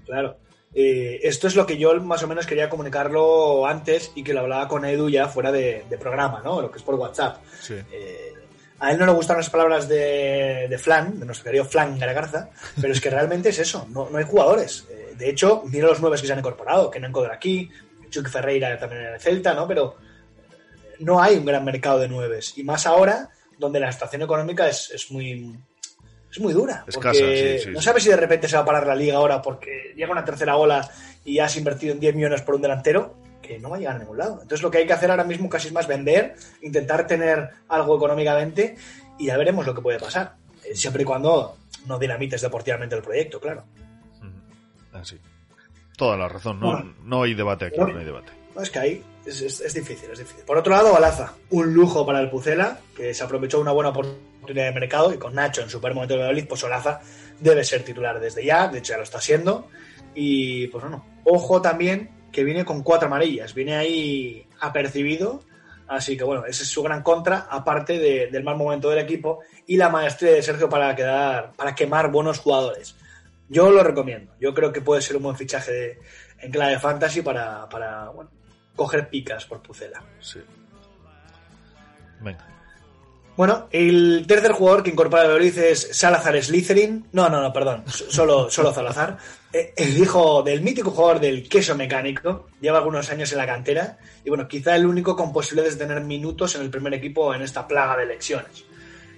Speaker 1: Claro. Eh, esto es lo que yo más o menos quería comunicarlo antes y que lo hablaba con Edu ya fuera de, de programa, ¿no? Lo que es por WhatsApp.
Speaker 2: Sí.
Speaker 1: Eh, a él no le gustan las palabras de, de Flan, de nuestro querido Flan Gargarza, pero es que realmente es eso, no, no hay jugadores. Eh, de hecho, mira los nueve que se han incorporado, Kenan Codro aquí, Chuck Ferreira también en el Celta, ¿no? Pero no hay un gran mercado de nueves. Y más ahora, donde la situación económica es, es muy es muy dura.
Speaker 2: Escasa,
Speaker 1: porque
Speaker 2: sí, sí,
Speaker 1: no sabes si de repente se va a parar la liga ahora porque llega una tercera ola y has invertido en 10 millones por un delantero, que no va a llegar a ningún lado. Entonces lo que hay que hacer ahora mismo casi es más vender, intentar tener algo económicamente y ya veremos lo que puede pasar. Eh, Siempre y cuando no dinamites deportivamente el proyecto, claro.
Speaker 2: Así. Toda la razón. No,
Speaker 1: Bueno.
Speaker 2: no hay debate aquí, no hay debate.
Speaker 1: No, es que ahí es, es- es difícil, es difícil. Por otro lado, Balaza, un lujo para el Pucela, que se aprovechó una buena oportunidad de mercado y con Nacho en su primer momento de Valladolid, pues Olaza debe ser titular desde ya, de hecho ya lo está siendo. Y pues bueno, ojo también que viene con cuatro amarillas, viene ahí apercibido, así que bueno, ese es su gran contra, aparte de- del mal momento del equipo y la maestría de Sergio para quedar, para quemar buenos jugadores. Yo lo recomiendo, yo creo que puede ser un buen fichaje de- en clave fantasy para, para coger picas por Pucela.
Speaker 2: Sí.
Speaker 1: Bueno, el tercer jugador que incorpora el Valladolid es Salazar Slytherin. No, no, no, perdón. so- Solo, solo Salazar. Eh, El hijo del mítico jugador del queso mecánico. Lleva algunos años en la cantera. Y bueno, quizá el único con posibilidades de tener minutos en el primer equipo en esta plaga de elecciones.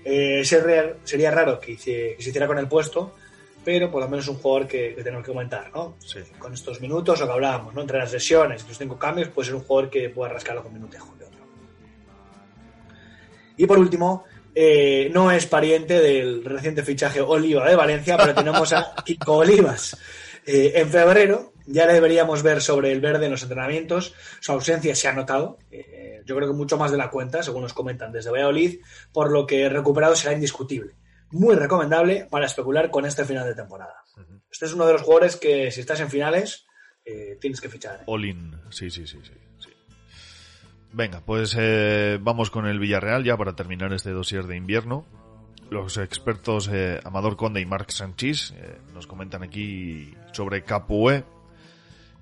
Speaker 1: Eh, sería, sería raro que, hice- que se hiciera con el puesto. Pero por lo menos un jugador que, que tenemos que comentar, ¿no? Con estos minutos, lo que hablábamos, ¿no? Entre las lesiones y los cinco cambios, puede ser un jugador que pueda rascarlo con minutejo. Y por último, eh, no es pariente del reciente fichaje Oliva de Valencia, pero tenemos a Kiko Olivas. Eh, en febrero ya le deberíamos ver sobre el verde en los entrenamientos. Su ausencia se ha notado. eh, yo creo que mucho más de la cuenta, según nos comentan desde Valladolid, por lo que recuperado será indiscutible. Muy recomendable para especular con este final de temporada. Este es uno de los jugadores que, si estás en finales, eh, tienes que fichar.
Speaker 2: Sí, sí, sí, sí. Venga, pues eh, vamos con el Villarreal ya para terminar este dossier de invierno. Los expertos eh, Amador Conde y Marc Sanchís eh, nos comentan aquí sobre Capué,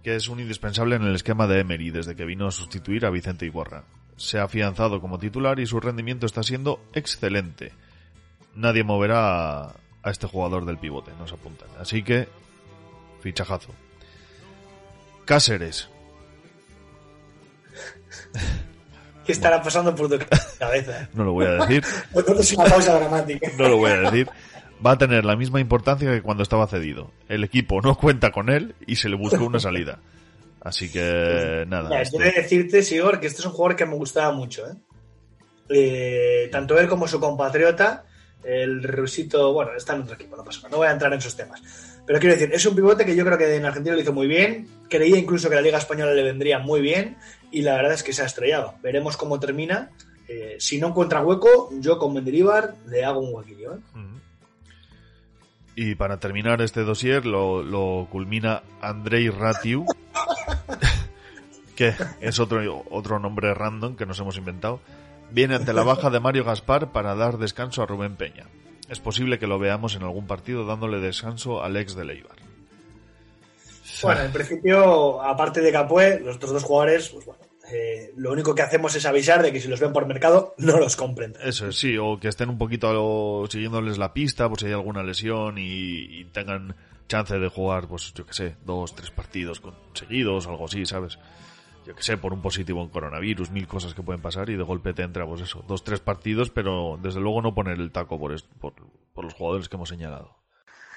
Speaker 2: que es un indispensable en el esquema de Emery desde que vino a sustituir a Vicente Iborra. Se ha afianzado como titular y su rendimiento está siendo excelente. Nadie moverá a este jugador del pivote, nos apuntan. Así que, fichajazo. Cáceres,
Speaker 1: ¿Qué estará pasando por tu cabeza?
Speaker 2: no lo voy a decir,
Speaker 1: Entonces una pausa dramática.
Speaker 2: no lo voy a decir, va a tener la misma importancia que cuando estaba cedido. El equipo no cuenta con él y se le buscó una salida. Así que nada.
Speaker 1: Mira,
Speaker 2: este-
Speaker 1: Yo he de decirte, Sigor, que este es un jugador que me gustaba mucho. ¿eh? Eh, tanto él como su compatriota, el rusito, bueno, está en otro equipo, no pasa nada, no voy a entrar en esos temas. Pero quiero decir, es un pivote que yo creo que en Argentina lo hizo muy bien, creía incluso que la Liga Española le vendría muy bien y la verdad es que se ha estrellado. Veremos cómo termina eh, si no encuentra hueco, yo con Mendilibar le hago un huequillo. ¿eh?
Speaker 2: Y para terminar este dossier lo, lo culmina Andrei Ratiu, que es otro, otro nombre random que nos hemos inventado. Viene ante la baja de Mario Gaspar para dar descanso a Rubén Peña. Es posible que lo veamos en algún partido dándole descanso al ex de Leibar.
Speaker 1: Bueno, en principio, aparte de Capué, los otros dos jugadores, pues bueno, eh, lo único que hacemos es avisar de que si los ven por mercado, no los compren.
Speaker 2: Eso es, sí, o que estén un poquito siguiéndoles la pista por si hay alguna lesión y, y tengan chance de jugar, pues yo que sé, dos, tres partidos seguidos o algo así, ¿sabes? Yo que sé, por un positivo en coronavirus, mil cosas que pueden pasar y de golpe te entra, pues eso, dos, tres partidos, pero desde luego no poner el taco por, est- por, por los jugadores que hemos señalado.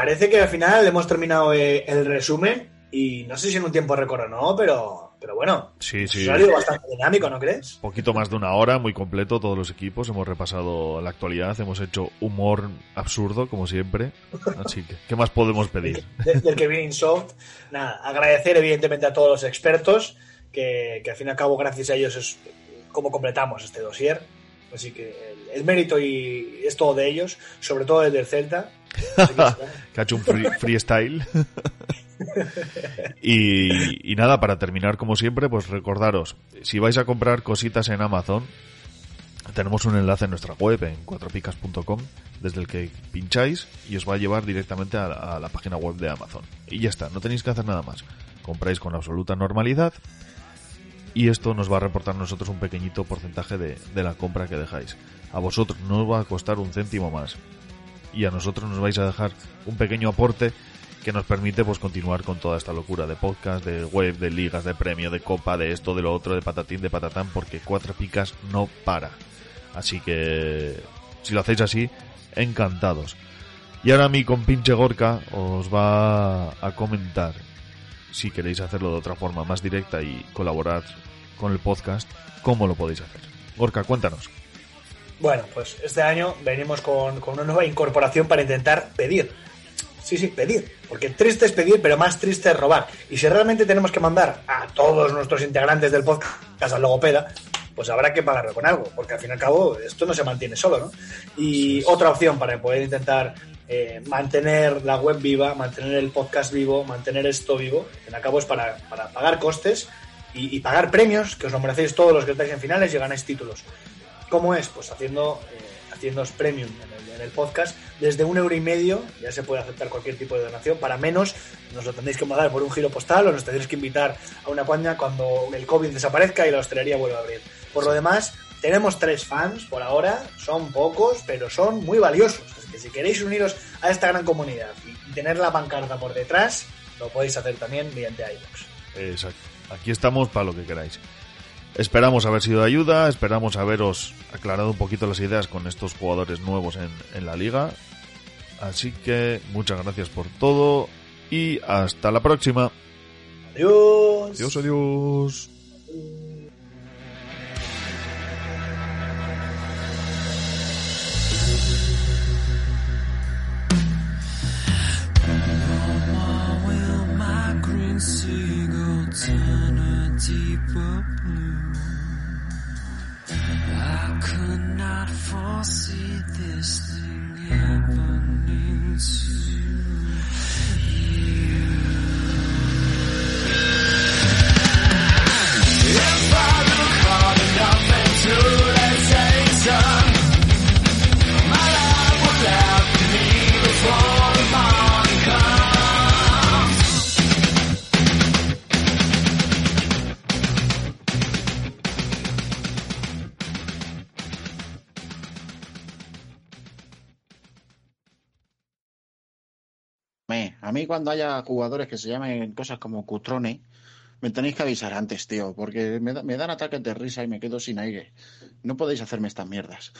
Speaker 1: Parece que al final hemos terminado eh, el resumen y no sé si en un tiempo récord o no, pero, pero bueno,
Speaker 2: Sí, sí.
Speaker 1: ha salido bastante dinámico, ¿no crees?
Speaker 2: Poquito más de una hora, muy completo, todos los equipos. Hemos repasado la actualidad, hemos hecho humor absurdo, como siempre. Así que, ¿qué más podemos pedir?
Speaker 1: de- del que viene Insoft. Nada, agradecer evidentemente a todos los expertos, que, que al fin y al cabo gracias a ellos es como completamos este dossier. Así que el, el mérito y es todo de ellos, sobre todo el del Celta. Que,
Speaker 2: ha hecho un free- freestyle. y, nada, para terminar, como siempre, pues recordaros, si vais a comprar cositas en Amazon, tenemos un enlace en nuestra web, en cuatropicas.com, desde el que pincháis y os va a llevar directamente a, la- página web de Amazon. Y ya está, no tenéis que hacer nada más. Compráis con absoluta normalidad y esto nos va a reportar a nosotros un pequeñito porcentaje de la compra que dejáis. A vosotros no os va a costar un céntimo más y a nosotros nos vais a dejar un pequeño aporte que nos permite pues continuar con toda esta locura de podcast, de web, de ligas, de premio, de copa, de esto, de lo otro, de patatín, de patatán, porque cuatro picas no para. Así que si lo hacéis así, encantados. Y ahora mi compinche Gorka os va a comentar si queréis hacerlo de otra forma más directa y colaborar con el podcast, cómo lo podéis hacer. Gorka, cuéntanos.
Speaker 1: Bueno, pues este año venimos con, con una nueva incorporación para intentar pedir. Sí, sí, pedir. Porque triste es pedir, pero más triste es robar. Y si realmente tenemos que mandar a todos nuestros integrantes del podcast al logopeda, pues habrá que pagarlo con algo. Porque al fin y al cabo esto no se mantiene solo, ¿no? Y otra opción para poder intentar eh, mantener la web viva, mantener el podcast vivo, mantener esto vivo, al fin y al cabo es para, para pagar costes y, y pagar premios, que os lo merecéis todos los que estáis en finales y ganáis títulos. ¿Cómo es? Pues haciendo, eh, premium en el, en el podcast. Desde un euro y medio ya se puede aceptar cualquier tipo de donación. Para menos nos lo tendréis que mandar por un giro postal o nos tendréis que invitar a una cuaña cuando el COVID desaparezca y la hostelería vuelva a abrir. Por lo demás, tenemos tres fans por ahora. Son pocos, pero son muy valiosos. Así que si queréis uniros a esta gran comunidad y tener la pancarta por detrás, lo podéis hacer también mediante iVoox.
Speaker 2: Exacto. Aquí estamos para lo que queráis. Esperamos haber sido de ayuda, esperamos haberos aclarado un poquito las ideas con estos jugadores nuevos en, en la liga. Así que muchas gracias por todo y hasta la próxima.
Speaker 1: Adiós.
Speaker 2: Adiós, adiós.
Speaker 11: Turn a deeper? I could not foresee this thing happening to you. If I look hard enough into their same.
Speaker 3: A mí cuando haya jugadores que se llamen cosas como Cutrone, me tenéis que avisar antes, tío, porque me, da- me dan ataques de risa y me quedo sin aire. No podéis hacerme estas mierdas.